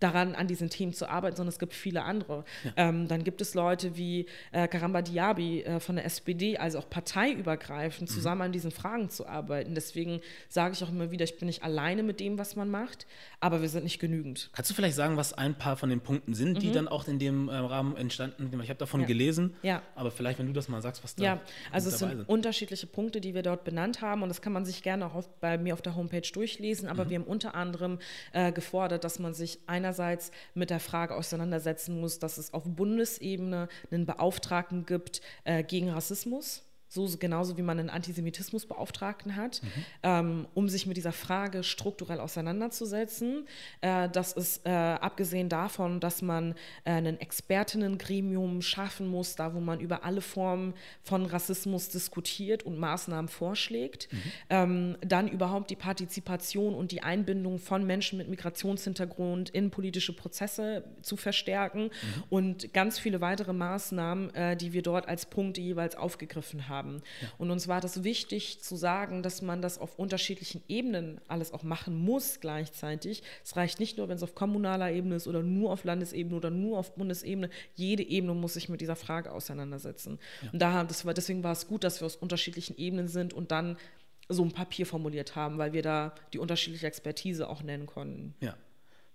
daran, an diesen Themen zu arbeiten, sondern es gibt viele andere. Ja. Ähm, dann gibt es Leute wie äh, Karamba Diaby äh, von der SPD, also auch parteiübergreifend, mhm. zusammen an diesen Fragen zu arbeiten. Deswegen sage ich auch immer wieder, ich bin nicht alleine mit dem, was man macht, aber wir sind nicht genügend. Kannst du vielleicht sagen, was ein paar von den Punkten sind, die mhm. dann auch in dem äh, Rahmen entstanden sind? Ich habe davon ja. gelesen, ja. aber vielleicht, wenn du das mal sagst, was da Ja, also es sind, sind unterschiedliche Punkte, die wir dort benannt haben und das kann man sich gerne auch auf, bei mir auf der Homepage durchlesen, aber mhm. wir haben unter anderem äh, gefordert, dass man sich einer einerseits mit der Frage auseinandersetzen muss, dass es auf Bundesebene einen Beauftragten gibt äh, gegen Rassismus so genauso wie man einen Antisemitismusbeauftragten hat, mhm. ähm, um sich mit dieser Frage strukturell auseinanderzusetzen. Äh, das ist äh, abgesehen davon, dass man äh, ein Expertinnengremium schaffen muss, da wo man über alle Formen von Rassismus diskutiert und Maßnahmen vorschlägt. Mhm. Ähm, dann überhaupt die Partizipation und die Einbindung von Menschen mit Migrationshintergrund in politische Prozesse zu verstärken mhm. und ganz viele weitere Maßnahmen, äh, die wir dort als Punkte jeweils aufgegriffen haben haben. Ja. Und uns war das wichtig zu sagen, dass man das auf unterschiedlichen Ebenen alles auch machen muss gleichzeitig. Es reicht nicht nur, wenn es auf kommunaler Ebene ist oder nur auf Landesebene oder nur auf Bundesebene. Jede Ebene muss sich mit dieser Frage auseinandersetzen. Ja. Und da, das war, deswegen war es gut, dass wir aus unterschiedlichen Ebenen sind und dann so ein Papier formuliert haben, weil wir da die unterschiedliche Expertise auch nennen konnten. Ja.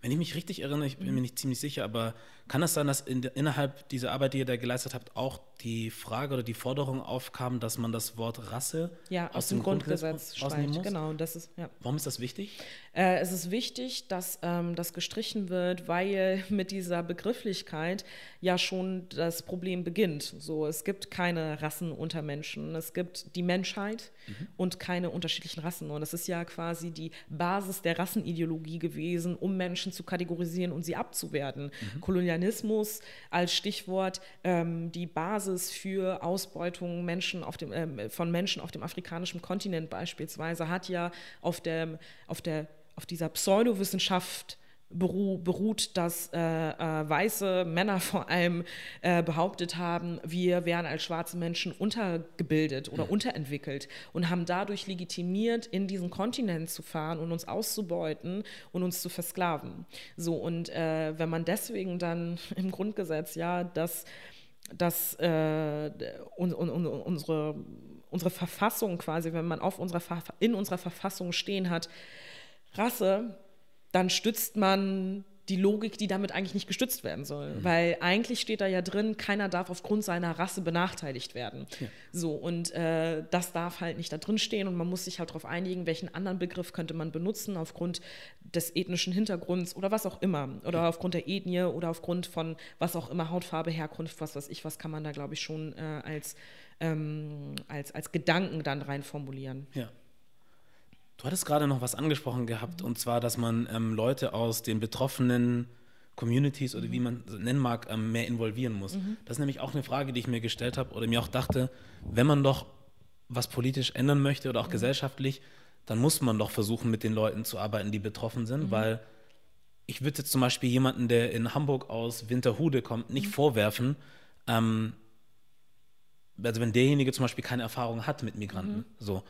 Wenn ich mich richtig erinnere, ich bin mhm. mir nicht ziemlich sicher, aber kann es sein, dass in, innerhalb dieser Arbeit, die ihr da geleistet habt, auch die Frage oder die Forderung aufkam, dass man das Wort Rasse ja, aus, aus dem, dem, Grundgesetz, Grundgesetz streicht? Genau, das ist, ja. Warum ist das wichtig? Äh, es ist wichtig, dass ähm, das gestrichen wird, weil mit dieser Begrifflichkeit ja schon das Problem beginnt. So, es gibt keine Rassen unter Menschen. Es gibt die Menschheit mhm. und keine unterschiedlichen Rassen. Und das ist ja quasi die Basis der Rassenideologie gewesen, um Menschen zu kategorisieren und sie abzuwerten. Mhm. Kolonialismus als Stichwort, ähm, die Basis für Ausbeutung Menschen auf dem, äh, von Menschen auf dem afrikanischen Kontinent beispielsweise hat ja auf, dem, auf der auf dieser Pseudowissenschaft beru beruht, dass äh, äh, weiße Männer vor allem äh, behauptet haben, wir wären als schwarze Menschen untergebildet oder mhm. unterentwickelt und haben dadurch legitimiert, in diesen Kontinent zu fahren und uns auszubeuten und uns zu versklaven. So, und äh, wenn man deswegen dann im Grundgesetz ja dass, dass äh, un, un, unsere, unsere Verfassung quasi, wenn man auf unserer in unserer Verfassung stehen hat, Rasse, dann stützt man die Logik, die damit eigentlich nicht gestützt werden soll. Mhm. Weil eigentlich steht da ja drin, keiner darf aufgrund seiner Rasse benachteiligt werden. Ja. So, und äh, das darf halt nicht da drin stehen und man muss sich halt darauf einigen, welchen anderen Begriff könnte man benutzen aufgrund des ethnischen Hintergrunds oder was auch immer. Oder ja. aufgrund der Ethnie oder aufgrund von was auch immer, Hautfarbe, Herkunft, was weiß ich, was kann man da, glaube ich, schon äh, als, ähm, als, als Gedanken dann rein formulieren. Ja. Du hattest gerade noch was angesprochen gehabt, und zwar, dass man ähm, Leute aus den betroffenen Communities oder mhm. wie man es nennen mag, ähm, mehr involvieren muss. Mhm. Das ist nämlich auch eine Frage, die ich mir gestellt habe oder mir auch dachte, wenn man doch was politisch ändern möchte oder auch mhm. gesellschaftlich, dann muss man doch versuchen, mit den Leuten zu arbeiten, die betroffen sind, mhm. weil ich würde jetzt zum Beispiel jemanden, der in Hamburg aus Winterhude kommt, nicht mhm. vorwerfen, ähm, also wenn derjenige zum Beispiel keine Erfahrung hat mit Migranten, so,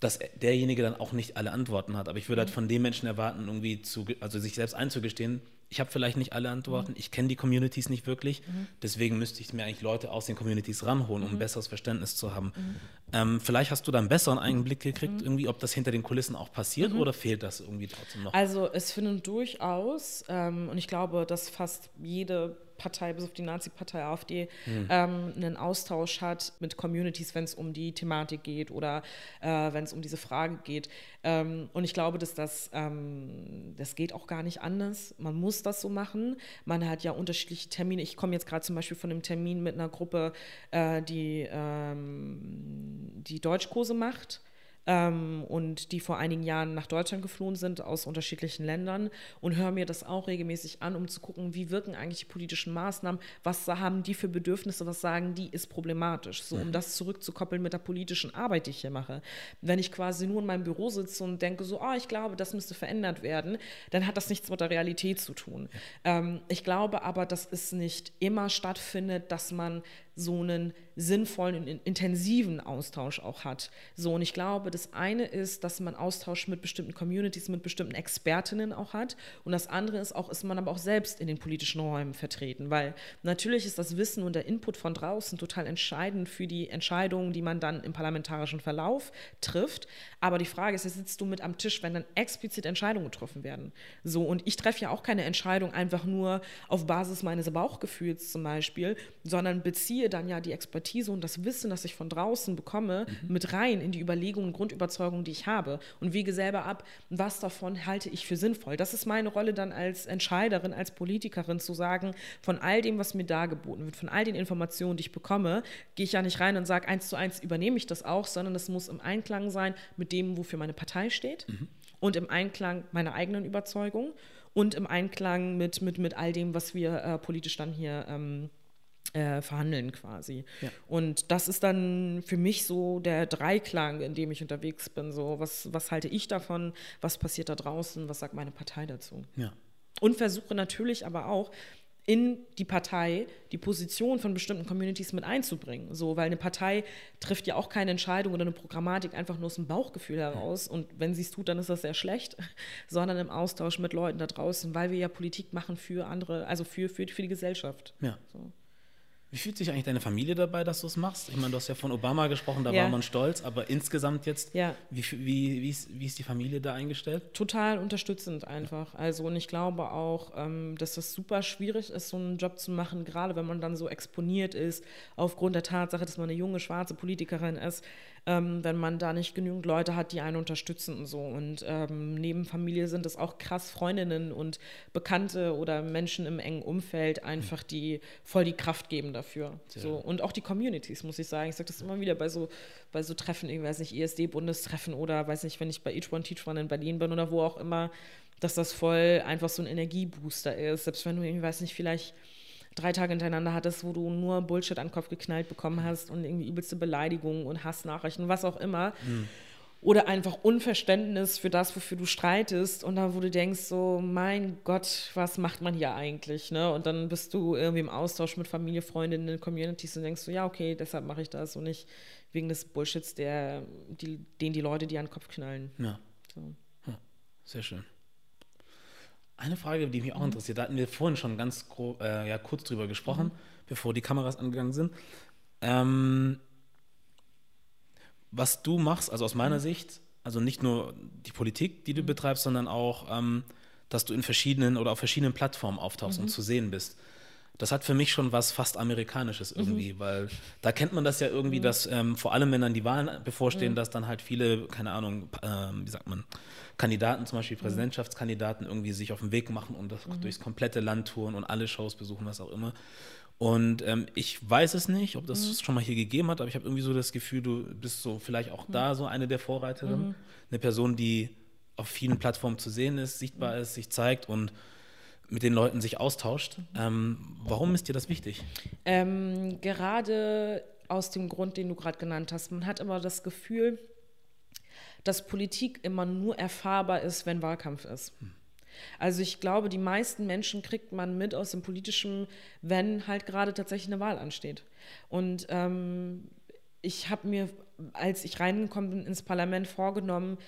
dass derjenige dann auch nicht alle Antworten hat. Aber ich würde halt mhm. von dem Menschen erwarten, irgendwie zu, also sich selbst einzugestehen, ich habe vielleicht nicht alle Antworten, mhm. ich kenne die Communities nicht wirklich, mhm. deswegen müsste ich mir eigentlich Leute aus den Communities ranholen, um ein mhm. besseres Verständnis zu haben. Mhm. Ähm, vielleicht hast du da einen besseren Einblick gekriegt, mhm. irgendwie, ob das hinter den Kulissen auch passiert oder fehlt das irgendwie trotzdem noch? Also es finden durchaus, ähm, und ich glaube, dass fast jede Partei, bis auf die Nazi-Partei AfD, mhm. ähm, einen Austausch hat mit Communities, wenn es um die Thematik geht oder äh, wenn es um diese Frage geht. Ähm, und ich glaube, dass das, ähm, das geht auch gar nicht anders. Man muss das so machen. Man hat ja unterschiedliche Termine. Ich komme jetzt gerade zum Beispiel von einem Termin mit einer Gruppe, äh, die, ähm, die Deutschkurse macht ähm, und die vor einigen Jahren nach Deutschland geflohen sind aus unterschiedlichen Ländern und höre mir das auch regelmäßig an, um zu gucken, wie wirken eigentlich die politischen Maßnahmen, was haben die für Bedürfnisse, was sagen die, ist problematisch. So, um mhm. das zurückzukoppeln mit der politischen Arbeit, die ich hier mache. Wenn ich quasi nur in meinem Büro sitze und denke so, oh, ich glaube, das müsste verändert werden, dann hat das nichts mit der Realität zu tun. Ähm, ich glaube aber, dass es nicht immer stattfindet, dass man so einen sinnvollen und intensiven Austausch auch hat. So, und ich glaube, das eine ist, dass man Austausch mit bestimmten Communities, mit bestimmten Expertinnen auch hat. Und das andere ist auch, ist man aber auch selbst in den politischen Räumen vertreten. Weil natürlich ist das Wissen und der Input von draußen total entscheidend für die Entscheidungen, die man dann im parlamentarischen Verlauf trifft. Aber die Frage ist, sitzt du mit am Tisch, wenn dann explizit Entscheidungen getroffen werden? So, und ich treffe ja auch keine Entscheidung einfach nur auf Basis meines Bauchgefühls zum Beispiel, sondern beziehe dann ja die Expertise und das Wissen, das ich von draußen bekomme, mhm. mit rein in die Überlegungen und Grundüberzeugungen, die ich habe und wiege selber ab, was davon halte ich für sinnvoll. Das ist meine Rolle dann als Entscheiderin, als Politikerin zu sagen, von all dem, was mir dargeboten wird, von all den Informationen, die ich bekomme, gehe ich ja nicht rein und sage, eins zu eins übernehme ich das auch, sondern es muss im Einklang sein mit dem, wofür meine Partei steht mhm. und im Einklang meiner eigenen Überzeugung und im Einklang mit, mit, mit all dem, was wir äh, politisch dann hier ähm, äh, verhandeln quasi. Ja. Und das ist dann für mich so der Dreiklang, in dem ich unterwegs bin. So, was, was halte ich davon? Was passiert da draußen? Was sagt meine Partei dazu? Ja. Und versuche natürlich aber auch in die Partei die Position von bestimmten Communities mit einzubringen. So, weil eine Partei trifft ja auch keine Entscheidung oder eine Programmatik einfach nur aus dem Bauchgefühl heraus. Und wenn sie es tut, dann ist das sehr schlecht, sondern im Austausch mit Leuten da draußen, weil wir ja Politik machen für andere, also für, für, für die Gesellschaft. Ja. So. Wie fühlt sich eigentlich deine Familie dabei, dass du es machst? Ich meine, du hast ja von Obama gesprochen, da Ja. war man stolz, aber insgesamt jetzt, Ja. wie, wie, wie, ist, wie ist die Familie da eingestellt? total unterstützend einfach. Also und ich glaube auch, ähm, dass das super schwierig ist, so einen Job zu machen, gerade wenn man dann so exponiert ist, aufgrund der Tatsache, dass man eine junge schwarze Politikerin ist, ähm, wenn man da nicht genügend Leute hat, die einen unterstützen und so. Und ähm, neben Familie sind es auch krass Freundinnen und Bekannte oder Menschen im engen Umfeld einfach, die voll die Kraft geben dafür. So. Und auch die Communities, muss ich sagen. Ich sage das immer wieder bei so, bei so Treffen, ich weiß nicht, ESD-Bundestreffen oder weiß nicht, wenn ich bei Each One Teach One in Berlin bin oder wo auch immer, dass das voll einfach so ein Energiebooster ist. Selbst wenn du, ich weiß nicht, vielleicht drei Tage hintereinander hattest, wo du nur Bullshit an den Kopf geknallt bekommen hast und irgendwie übelste Beleidigungen und Hassnachrichten, was auch immer. Oder einfach Unverständnis für das, wofür du streitest und da, wo du denkst, so, mein Gott, was macht man hier eigentlich? Ne? Und dann bist du irgendwie im Austausch mit Familie, Freundinnen, Communities und denkst so, ja, okay, deshalb mache ich das und nicht wegen des Bullshits, der, die, den die Leute dir an den Kopf knallen. Ja, So. sehr schön. Eine Frage, die mich auch interessiert, da hatten wir vorhin schon ganz gro- äh, ja, kurz drüber gesprochen, bevor die Kameras angegangen sind. Ähm, was du machst, also aus meiner Sicht, also nicht nur die Politik, die du betreibst, sondern auch, ähm, dass du in verschiedenen oder auf verschiedenen Plattformen auftauchst und zu sehen bist. Das hat für mich schon was fast Amerikanisches irgendwie, weil da kennt man das ja irgendwie, dass ähm, vor allem, wenn dann die Wahlen bevorstehen, dass dann halt viele, keine Ahnung, ähm, wie sagt man, Kandidaten, zum Beispiel Präsidentschaftskandidaten, irgendwie sich auf den Weg machen und das durchs komplette Land touren und alle Shows besuchen, was auch immer. Und ähm, ich weiß es nicht, ob das schon mal hier gegeben hat, aber ich habe irgendwie so das Gefühl, du bist so vielleicht auch da so eine der Vorreiterinnen. Eine Person, die auf vielen Plattformen zu sehen ist, sichtbar ist, sich zeigt und mit den Leuten sich austauscht. Ähm, warum ist dir das wichtig? Ähm, gerade aus dem Grund, den du gerade genannt hast. Man hat immer das Gefühl, dass Politik immer nur erfahrbar ist, wenn Wahlkampf ist. Also ich glaube, die meisten Menschen kriegt man mit aus dem Politischen, wenn halt gerade tatsächlich eine Wahl ansteht. Und ähm, ich habe mir, als ich reingekommen bin ins Parlament, vorgenommen,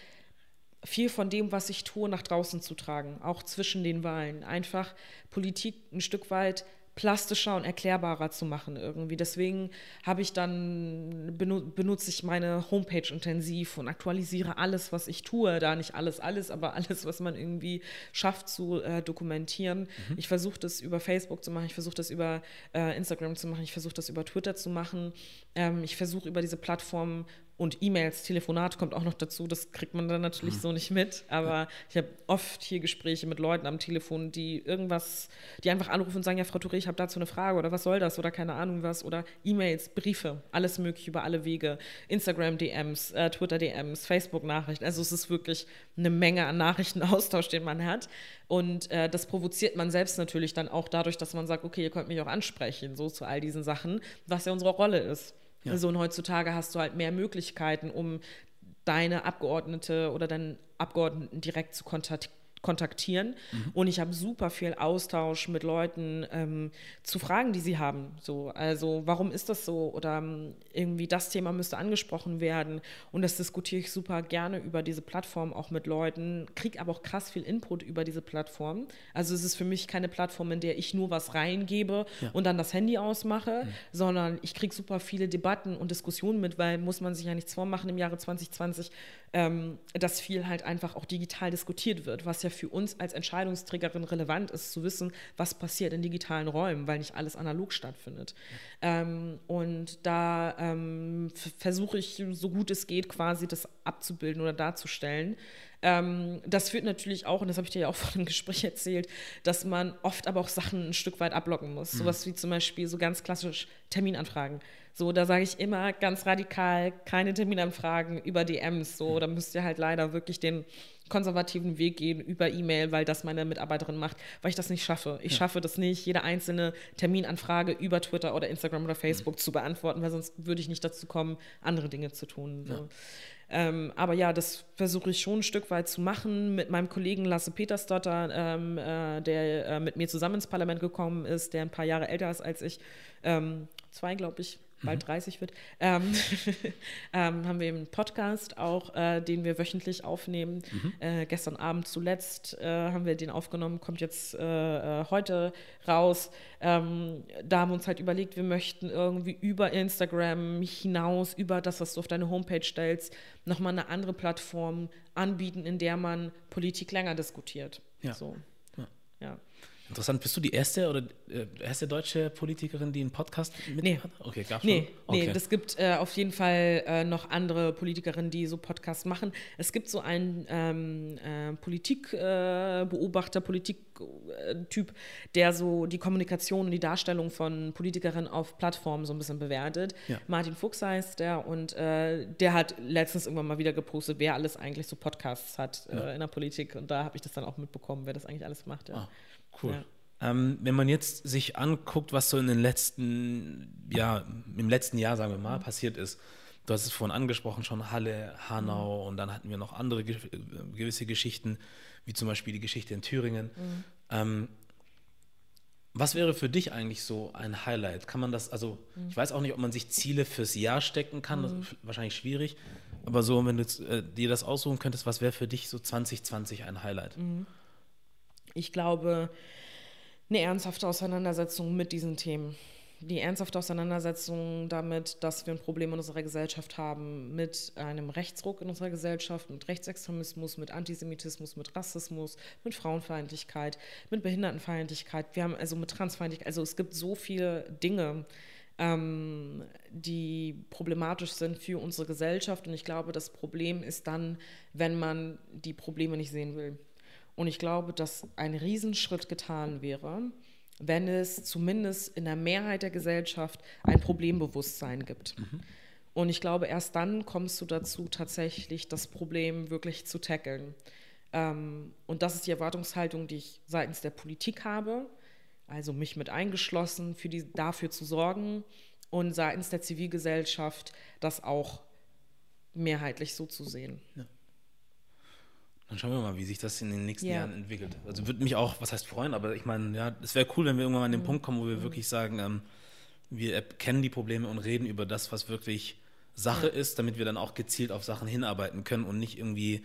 viel von dem, was ich tue, nach draußen zu tragen, auch zwischen den Wahlen. Einfach Politik ein Stück weit plastischer und erklärbarer zu machen irgendwie. Deswegen habe ich dann benu benutze ich meine Homepage intensiv und aktualisiere alles, was ich tue. Da nicht alles, alles, aber alles, was man irgendwie schafft zu äh, dokumentieren. Ich versuche das über Facebook zu machen, ich versuche das über äh, Instagram zu machen, ich versuche das über Twitter zu machen. Ähm, ich versuche über diese Plattformen und E-Mails, Telefonat kommt auch noch dazu, das kriegt man dann natürlich so nicht mit. Aber ich habe oft hier Gespräche mit Leuten am Telefon, die irgendwas, die einfach anrufen und sagen, ja, Frau Touré, ich habe dazu eine Frage oder was soll das oder keine Ahnung was oder E-Mails, Briefe, alles mögliche über alle Wege, Instagram-DMs, äh, Twitter-DMs, Facebook-Nachrichten. Also es ist wirklich eine Menge an Nachrichtenaustausch, den man hat. Und äh, das provoziert man selbst natürlich dann auch dadurch, dass man sagt, okay, ihr könnt mich auch ansprechen, so zu all diesen Sachen, was ja unsere Rolle ist. Ja. Also und heutzutage hast du halt mehr Möglichkeiten, um deine Abgeordnete oder deinen Abgeordneten direkt zu kontaktieren kontaktieren. Und ich habe super viel Austausch mit Leuten ähm, zu Fragen, die sie haben. So, also warum ist das so? Oder ähm, irgendwie das Thema müsste angesprochen werden. Und das diskutiere ich super gerne über diese Plattform auch mit Leuten, kriege aber auch krass viel Input über diese Plattform. Also es ist für mich keine Plattform, in der ich nur was reingebe und dann das Handy ausmache, sondern ich kriege super viele Debatten und Diskussionen mit, weil muss man sich ja nichts vormachen im Jahre 2020, ähm, dass viel halt einfach auch digital diskutiert wird, was ja für uns als Entscheidungsträgerin relevant ist, zu wissen, was passiert in digitalen Räumen, weil nicht alles analog stattfindet. Ähm, und da ähm, versuche ich, so gut es geht, quasi das abzubilden oder darzustellen. Ähm, das führt natürlich auch, und das habe ich dir ja auch vor dem Gespräch erzählt, dass man oft aber auch Sachen ein Stück weit ablocken muss. Sowas wie zum Beispiel so ganz klassisch Terminanfragen. So, da sage ich immer ganz radikal, keine Terminanfragen über DMs. So, da müsst ihr halt leider wirklich den konservativen Weg gehen über E-Mail, weil das meine Mitarbeiterin macht, weil ich das nicht schaffe. Ich schaffe das nicht, jede einzelne Terminanfrage über Twitter oder Instagram oder Facebook zu beantworten, weil sonst würde ich nicht dazu kommen, andere Dinge zu tun. So. Ähm, aber ja, das versuche ich schon ein Stück weit zu machen mit meinem Kollegen Lasse Petersdotter, ähm, äh, der äh, mit mir zusammen ins Parlament gekommen ist, der ein paar Jahre älter ist als ich. Ähm, zwei, glaube ich. Bald 30 wird, ähm, ähm, haben wir einen Podcast auch, äh, den wir wöchentlich aufnehmen. Mhm. Äh, gestern Abend zuletzt äh, haben wir den aufgenommen, kommt jetzt äh, äh, heute raus. Ähm, da haben wir uns halt überlegt, wir möchten irgendwie über Instagram hinaus, über das, was du auf deine Homepage stellst, nochmal eine andere Plattform anbieten, in der man Politik länger diskutiert. Ja. So. Interessant, bist du die erste oder äh, erste deutsche Politikerin, die einen Podcast mit nee. hat? Okay, gab nee, schon? Okay. Nee, das gibt äh, auf jeden Fall äh, noch andere Politikerinnen, die so Podcasts machen. Es gibt so einen ähm, äh, Politikbeobachter, äh, Politiktyp, der so die Kommunikation und die Darstellung von Politikerinnen auf Plattformen so ein bisschen bewertet. Ja. Martin Fuchs heißt der und äh, der hat letztens irgendwann mal wieder gepostet, wer alles eigentlich so Podcasts hat Ja. in der Politik. Und da habe ich das dann auch mitbekommen, wer das eigentlich alles macht. Ja. Ah, cool. Ja. Ähm, wenn man jetzt sich anguckt, was so in den letzten, ja, im letzten Jahr, sagen wir mal, passiert ist. Du hast es vorhin angesprochen, schon Halle, Hanau und dann hatten wir noch andere ge äh, gewisse Geschichten, wie zum Beispiel die Geschichte in Thüringen. Ähm, was wäre für dich eigentlich so ein Highlight? Kann man das, also ich weiß auch nicht, ob man sich Ziele fürs Jahr stecken kann, das ist wahrscheinlich schwierig, aber so, wenn du äh, dir das aussuchen könntest, was wäre für dich so 2020 ein Highlight? Ich glaube, eine ernsthafte Auseinandersetzung mit diesen Themen. Die ernsthafte Auseinandersetzung damit, dass wir ein Problem in unserer Gesellschaft haben, mit einem Rechtsruck in unserer Gesellschaft, mit Rechtsextremismus, mit Antisemitismus, mit Rassismus, mit Frauenfeindlichkeit, mit Behindertenfeindlichkeit. Wir haben also mit Transfeindlichkeit, also es gibt so viele Dinge, ähm, die problematisch sind für unsere Gesellschaft. Und ich glaube, das Problem ist dann, wenn man die Probleme nicht sehen will. Und ich glaube, dass ein Riesenschritt getan wäre, wenn es zumindest in der Mehrheit der Gesellschaft ein Problembewusstsein gibt. Und ich glaube, erst dann kommst du dazu, tatsächlich das Problem wirklich zu tackeln. Ähm, und das ist die Erwartungshaltung, die ich seitens der Politik habe, also mich mit eingeschlossen, für die, dafür zu sorgen und seitens der Zivilgesellschaft das auch mehrheitlich so zu sehen. Dann schauen wir mal, wie sich das in den nächsten Ja. Jahren entwickelt. Also würde mich auch, was heißt freuen, aber ich meine, ja, es wäre cool, wenn wir irgendwann an den Punkt kommen, wo wir wirklich sagen, ähm, wir erkennen die Probleme und reden über das, was wirklich Sache ist, damit wir dann auch gezielt auf Sachen hinarbeiten können und nicht irgendwie,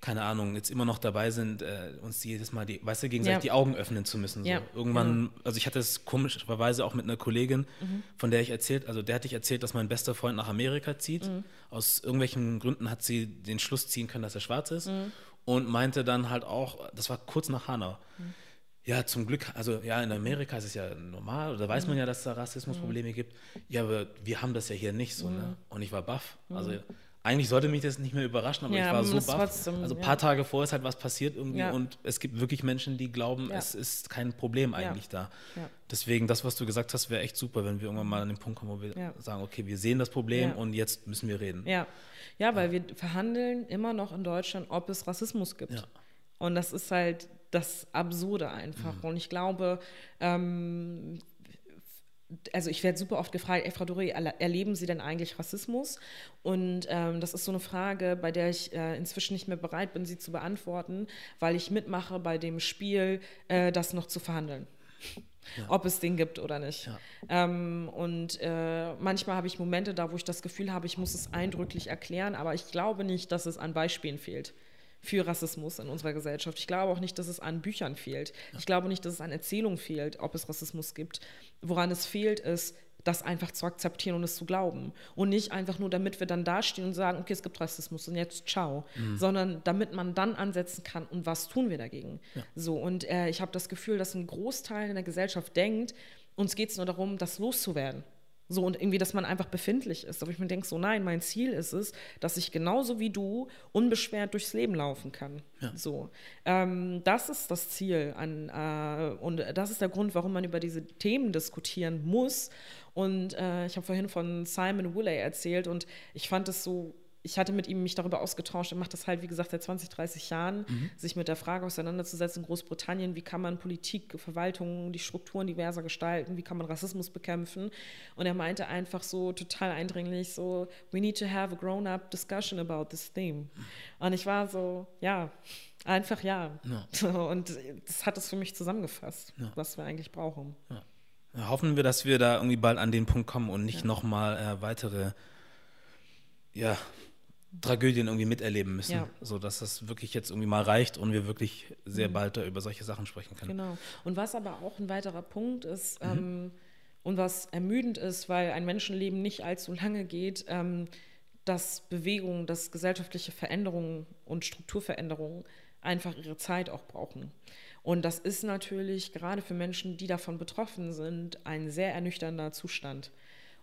keine Ahnung, jetzt immer noch dabei sind, äh, uns jedes Mal die, weißt du, gegenseitig Ja. die Augen öffnen zu müssen. So. Ja, Irgendwann, also ich hatte es komischerweise auch mit einer Kollegin, Mhm. von der ich erzählt, also der hatte ich erzählt, dass mein bester Freund nach Amerika zieht. Mhm. Aus irgendwelchen Gründen hat sie den Schluss ziehen können, dass er schwarz ist Mhm. und meinte dann halt auch, das war kurz nach Hanau. Ja, zum Glück, also ja, in Amerika ist es ja normal, oder weiß man ja, dass es da Rassismusprobleme gibt. Ja, aber wir haben das ja hier nicht so, ne? Und ich war baff. Also eigentlich sollte mich das nicht mehr überraschen, aber Ja, ich war so baff. trotzdem, also ein ja. paar Tage vorher ist halt was passiert irgendwie Ja. und es gibt wirklich Menschen, die glauben, Ja. es ist kein Problem eigentlich da. Ja. Deswegen, das, was du gesagt hast, wäre echt super, wenn wir irgendwann mal an den Punkt kommen, wo wir Ja. sagen, okay, wir sehen das Problem Ja. und jetzt müssen wir reden. Ja. ja, weil wir verhandeln immer noch in Deutschland, ob es Rassismus gibt. Ja. Und das ist halt das Absurde einfach. Und ich glaube, ähm, also ich werde super oft gefragt, ey, Frau erle- erleben Sie denn eigentlich Rassismus? Und ähm, das ist so eine Frage, bei der ich äh, inzwischen nicht mehr bereit bin, sie zu beantworten, weil ich mitmache bei dem Spiel, äh, das noch zu verhandeln. Ob es den gibt oder nicht. Ja. Ähm, und äh, manchmal habe ich Momente da, wo ich das Gefühl habe, ich muss es eindrücklich erklären, aber ich glaube nicht, dass es an Beispielen fehlt für Rassismus in unserer Gesellschaft. Ich glaube auch nicht, dass es an Büchern fehlt. Ich glaube nicht, dass es an Erzählungen fehlt, ob es Rassismus gibt. Woran es fehlt, ist, das einfach zu akzeptieren und es zu glauben. Und nicht einfach nur, damit wir dann dastehen und sagen, okay, es gibt Rassismus und jetzt ciao. Sondern damit man dann ansetzen kann und was tun wir dagegen. So, und äh, ich habe das Gefühl, dass ein Großteil in der Gesellschaft denkt, uns geht es nur darum, das loszuwerden. So und irgendwie, dass man einfach befindlich ist. Aber ich mir denke, so nein, mein Ziel ist es, dass ich genauso wie du unbeschwert durchs Leben laufen kann. So, ähm, das ist das Ziel an, äh, und das ist der Grund, warum man über diese Themen diskutieren muss. Und äh, ich habe vorhin von Simon Woolley erzählt und ich fand es so ich hatte mit ihm mich darüber ausgetauscht. Er macht das halt, wie gesagt, seit 20, 30 Jahren, sich mit der Frage auseinanderzusetzen in Großbritannien, wie kann man Politik, Verwaltung, die Strukturen diverser gestalten, wie kann man Rassismus bekämpfen. Und er meinte einfach so total eindringlich so, we need to have a grown-up discussion about this theme. Und ich war so, ja, einfach ja. Ja. Und das hat es für mich zusammengefasst, was wir eigentlich brauchen. Ja. Hoffen wir, dass wir da irgendwie bald an den Punkt kommen und nicht ja. nochmal äh, weitere ja, Tragödien irgendwie miterleben müssen, ja. so dass das wirklich jetzt irgendwie mal reicht und wir wirklich sehr mhm. bald da über solche Sachen sprechen können. Genau. Und was aber auch ein weiterer Punkt ist mhm. ähm, und was ermüdend ist, weil ein Menschenleben nicht allzu lange geht, ähm, dass Bewegungen, dass gesellschaftliche Veränderungen und Strukturveränderungen einfach ihre Zeit auch brauchen. Und das ist natürlich gerade für Menschen, die davon betroffen sind, ein sehr ernüchternder Zustand.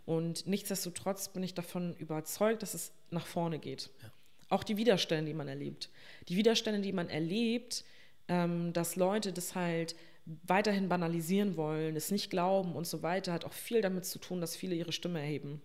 Und nichtsdestotrotz bin ich davon überzeugt, dass es nach vorne geht. Ja. Auch die Widerstände, die man erlebt. Die Widerstände, die man erlebt, ähm, dass Leute das halt weiterhin banalisieren wollen, es nicht glauben und so weiter, hat auch viel damit zu tun, dass viele ihre Stimme erheben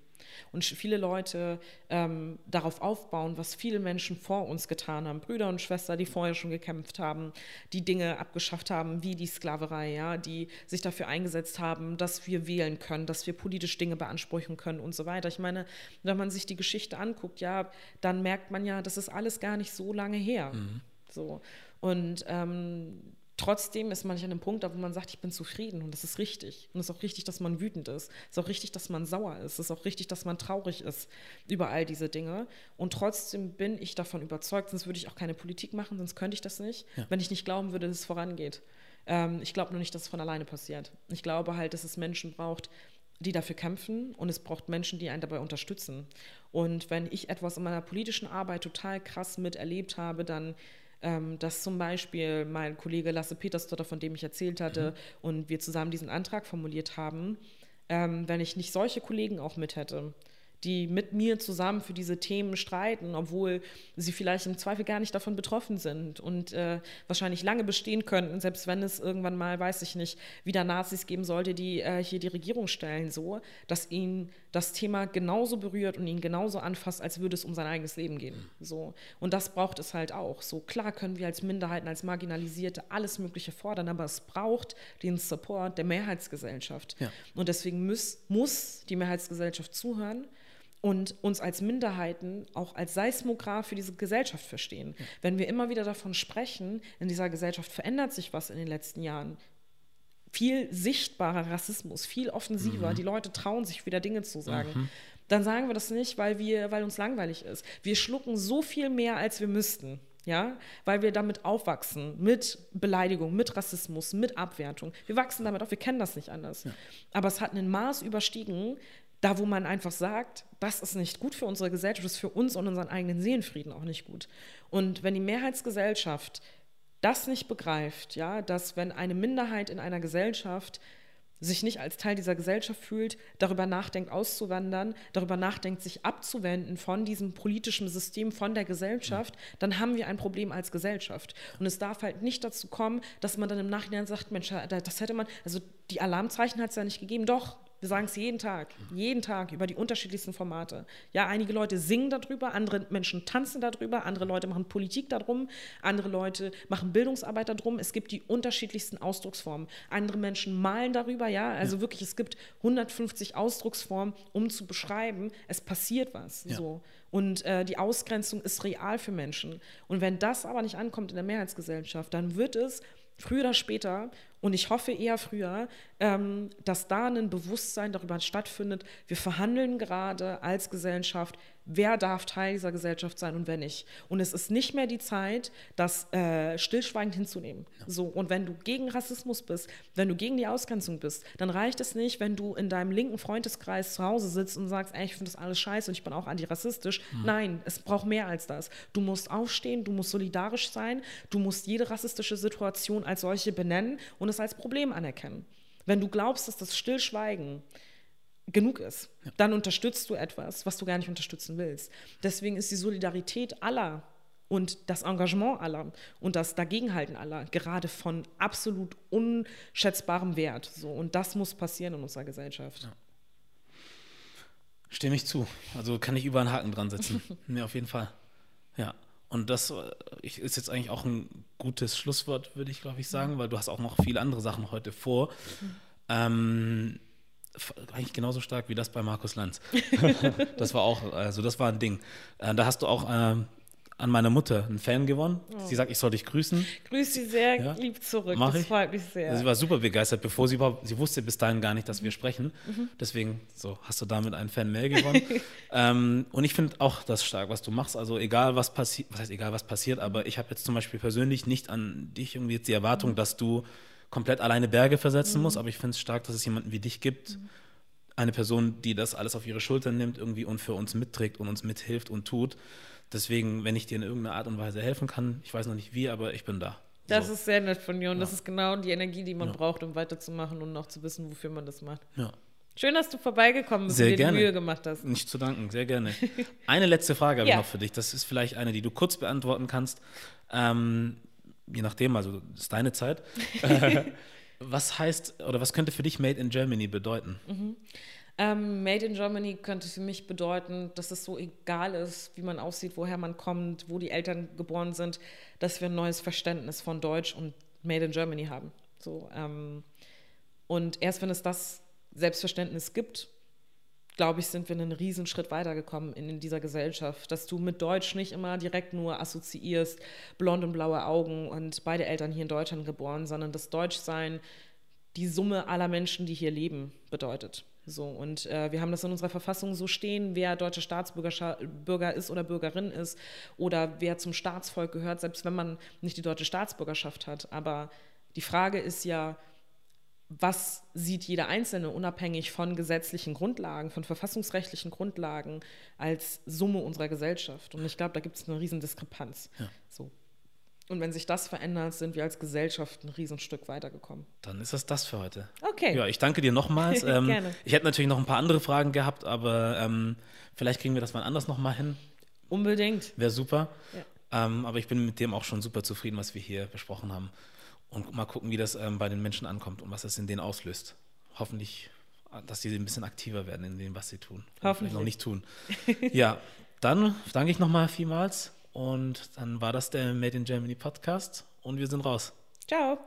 und viele Leute ähm, darauf aufbauen, was viele Menschen vor uns getan haben, Brüder und Schwestern, die vorher schon gekämpft haben, die Dinge abgeschafft haben, wie die Sklaverei, ja, die sich dafür eingesetzt haben, dass wir wählen können, dass wir politisch Dinge beanspruchen können und so weiter. Ich meine, wenn man sich die Geschichte anguckt, ja, dann merkt man ja, das ist alles gar nicht so lange her. Mhm. So. Und ähm, Trotzdem ist man nicht an einem Punkt, wo man sagt, ich bin zufrieden und das ist richtig. Und es ist auch richtig, dass man wütend ist. Es ist auch richtig, dass man sauer ist. Es ist auch richtig, dass man traurig ist über all diese Dinge. Und trotzdem bin ich davon überzeugt, sonst würde ich auch keine Politik machen, sonst könnte ich das nicht, ja. wenn ich nicht glauben würde, dass es vorangeht. Ähm, ich glaube nur nicht, dass es von alleine passiert. Ich glaube halt, dass es Menschen braucht, die dafür kämpfen und es braucht Menschen, die einen dabei unterstützen. Und wenn ich etwas in meiner politischen Arbeit total krass miterlebt habe, dann ähm, dass zum Beispiel mein Kollege Lasse Petersdotter, von dem ich erzählt hatte, mhm. und wir zusammen diesen Antrag formuliert haben, ähm, wenn ich nicht solche Kollegen auch mit hätte, die mit mir zusammen für diese Themen streiten, obwohl sie vielleicht im Zweifel gar nicht davon betroffen sind und äh, wahrscheinlich lange bestehen könnten, selbst wenn es irgendwann mal, weiß ich nicht, wieder Nazis geben sollte, die äh, hier die Regierung stellen, so, dass ihn das Thema genauso berührt und ihn genauso anfasst, als würde es um sein eigenes Leben gehen. So. Und das braucht es halt auch. So klar können wir als Minderheiten, als Marginalisierte alles Mögliche fordern, aber es braucht den Support der Mehrheitsgesellschaft. Ja. Und deswegen muss, muss die Mehrheitsgesellschaft zuhören und uns als Minderheiten auch als Seismograph für diese Gesellschaft verstehen. Ja. Wenn wir immer wieder davon sprechen, in dieser Gesellschaft verändert sich was in den letzten Jahren, viel sichtbarer Rassismus, viel offensiver, mhm. die Leute trauen sich wieder Dinge zu sagen. Mhm. Dann sagen wir das nicht, weil, wir, weil uns langweilig ist. Wir schlucken so viel mehr, als wir müssten ja, weil wir damit aufwachsen, mit Beleidigung, mit Rassismus, mit Abwertung. Wir wachsen damit auf, wir kennen das nicht anders. Ja. Aber es hat ein Maß überstiegen, da, wo man einfach sagt, das ist nicht gut für unsere Gesellschaft, das ist für uns und unseren eigenen Seelenfrieden auch nicht gut. Und wenn die Mehrheitsgesellschaft das nicht begreift, ja, dass wenn eine Minderheit in einer Gesellschaft sich nicht als Teil dieser Gesellschaft fühlt, darüber nachdenkt, auszuwandern, darüber nachdenkt, sich abzuwenden von diesem politischen System, von der Gesellschaft, dann haben wir ein Problem als Gesellschaft. Und es darf halt nicht dazu kommen, dass man dann im Nachhinein sagt, Mensch, das hätte man, also die Alarmzeichen hat es ja nicht gegeben. Doch, wir sagen es jeden Tag, jeden Tag über die unterschiedlichsten Formate. Ja, einige Leute singen darüber, andere Menschen tanzen darüber, andere Leute machen Politik darum, andere Leute machen Bildungsarbeit darum. Es gibt die unterschiedlichsten Ausdrucksformen. Andere Menschen malen darüber, ja, also ja. wirklich, es gibt 150 Ausdrucksformen, um zu beschreiben, es passiert was. Ja. So. Und äh, die Ausgrenzung ist real für Menschen. Und wenn das aber nicht ankommt in der Mehrheitsgesellschaft, dann wird es früher oder später und ich hoffe eher früher, ähm, dass da ein Bewusstsein darüber stattfindet, wir verhandeln gerade als Gesellschaft, wer darf Teil dieser Gesellschaft sein und wer nicht. Und es ist nicht mehr die Zeit, das äh, stillschweigend hinzunehmen. Ja. So, und wenn du gegen Rassismus bist, wenn du gegen die Ausgrenzung bist, dann reicht es nicht, wenn du in deinem linken Freundeskreis zu Hause sitzt und sagst, ey, ich finde das alles scheiße und ich bin auch antirassistisch. Mhm. Nein, es braucht mehr als das. Du musst aufstehen, du musst solidarisch sein, du musst jede rassistische Situation als solche benennen und es als Problem anerkennen. Wenn du glaubst, dass das Stillschweigen genug ist, ja. dann unterstützt du etwas, was du gar nicht unterstützen willst. Deswegen ist die Solidarität aller und das Engagement aller und das Dagegenhalten aller gerade von absolut unschätzbarem Wert. So, und das muss passieren in unserer Gesellschaft. Ja. Stimme ich zu. Also kann ich über einen Haken dran setzen. ja, auf jeden Fall. Ja. Und das äh, ist jetzt eigentlich auch ein gutes Schlusswort, würde ich, glaube ich, sagen, weil du hast auch noch viele andere Sachen heute vor. Mhm. Ähm, eigentlich genauso stark wie das bei Markus Lanz. das war auch, also das war ein Ding. Äh, da hast du auch äh, an meiner Mutter einen Fan gewonnen. Oh. Sie sagt, ich soll dich grüßen. Grüß sie sehr Ja. lieb zurück. Mach das ich. freut mich sehr. Sie war super begeistert, bevor sie überhaupt, sie wusste bis dahin gar nicht, dass wir sprechen. Mhm. Deswegen, so, hast du damit einen Fan mehr gewonnen. ähm, und ich finde auch das stark, was du machst. Also egal, was passiert, was heißt egal, was passiert, aber ich habe jetzt zum Beispiel persönlich nicht an dich irgendwie jetzt die Erwartung, dass du komplett alleine Berge versetzen musst, aber ich finde es stark, dass es jemanden wie dich gibt, eine Person, die das alles auf ihre Schultern nimmt irgendwie und für uns mitträgt und uns mithilft und tut. Deswegen, wenn ich dir in irgendeiner Art und Weise helfen kann, ich weiß noch nicht wie, aber ich bin da. das so. ist sehr nett von dir und das Ja. ist genau die Energie, die man Ja. braucht, um weiterzumachen und noch zu wissen, wofür man das macht. ja. Schön, dass du vorbeigekommen bist Sehr und dir gerne. die Mühe gemacht hast. Nicht zu danken, sehr gerne. Eine letzte Frage habe ich noch für dich. Das ist vielleicht eine, die du kurz beantworten kannst. Ähm, je nachdem, also das ist deine Zeit. Was heißt oder was könnte für dich Made in Germany bedeuten? Ähm, Made in Germany könnte für mich bedeuten, dass es so egal ist, wie man aussieht, woher man kommt, wo die Eltern geboren sind, dass wir ein neues Verständnis von Deutsch und Made in Germany haben. So, ähm, und erst wenn es das Selbstverständnis gibt, glaube ich, sind wir einen Riesenschritt weitergekommen in, in dieser Gesellschaft, dass du mit Deutsch nicht immer direkt nur assoziierst, blond und blaue Augen und beide Eltern hier in Deutschland geboren, sondern das Deutschsein die Summe aller Menschen, die hier leben, bedeutet. So, und äh, wir haben das in unserer Verfassung so stehen, wer deutscher Staatsbürger Bürger ist oder Bürgerin ist oder wer zum Staatsvolk gehört, selbst wenn man nicht die deutsche Staatsbürgerschaft hat. Aber die Frage ist ja, was sieht jeder Einzelne unabhängig von gesetzlichen Grundlagen, von verfassungsrechtlichen Grundlagen als Summe unserer Gesellschaft? Und ich glaube, da gibt es eine riesen Diskrepanz. Ja. Und wenn sich das verändert, sind wir als Gesellschaft ein Riesenstück weitergekommen. Dann ist das das für heute. Okay. Ja, ich danke dir nochmals. Ähm, Gerne. Ich hätte natürlich noch ein paar andere Fragen gehabt, aber ähm, vielleicht kriegen wir das mal anders nochmal hin. Unbedingt. Wäre super. Ähm, aber ich bin mit dem auch schon super zufrieden, was wir hier besprochen haben. Und mal gucken, wie das ähm, bei den Menschen ankommt und was das in denen auslöst. Hoffentlich, äh, dass sie ein bisschen aktiver werden in dem, was sie tun. Hoffentlich. noch nicht tun. ja, dann danke ich nochmal vielmals. Und dann war das der Made in Germany Podcast und wir sind raus. Ciao.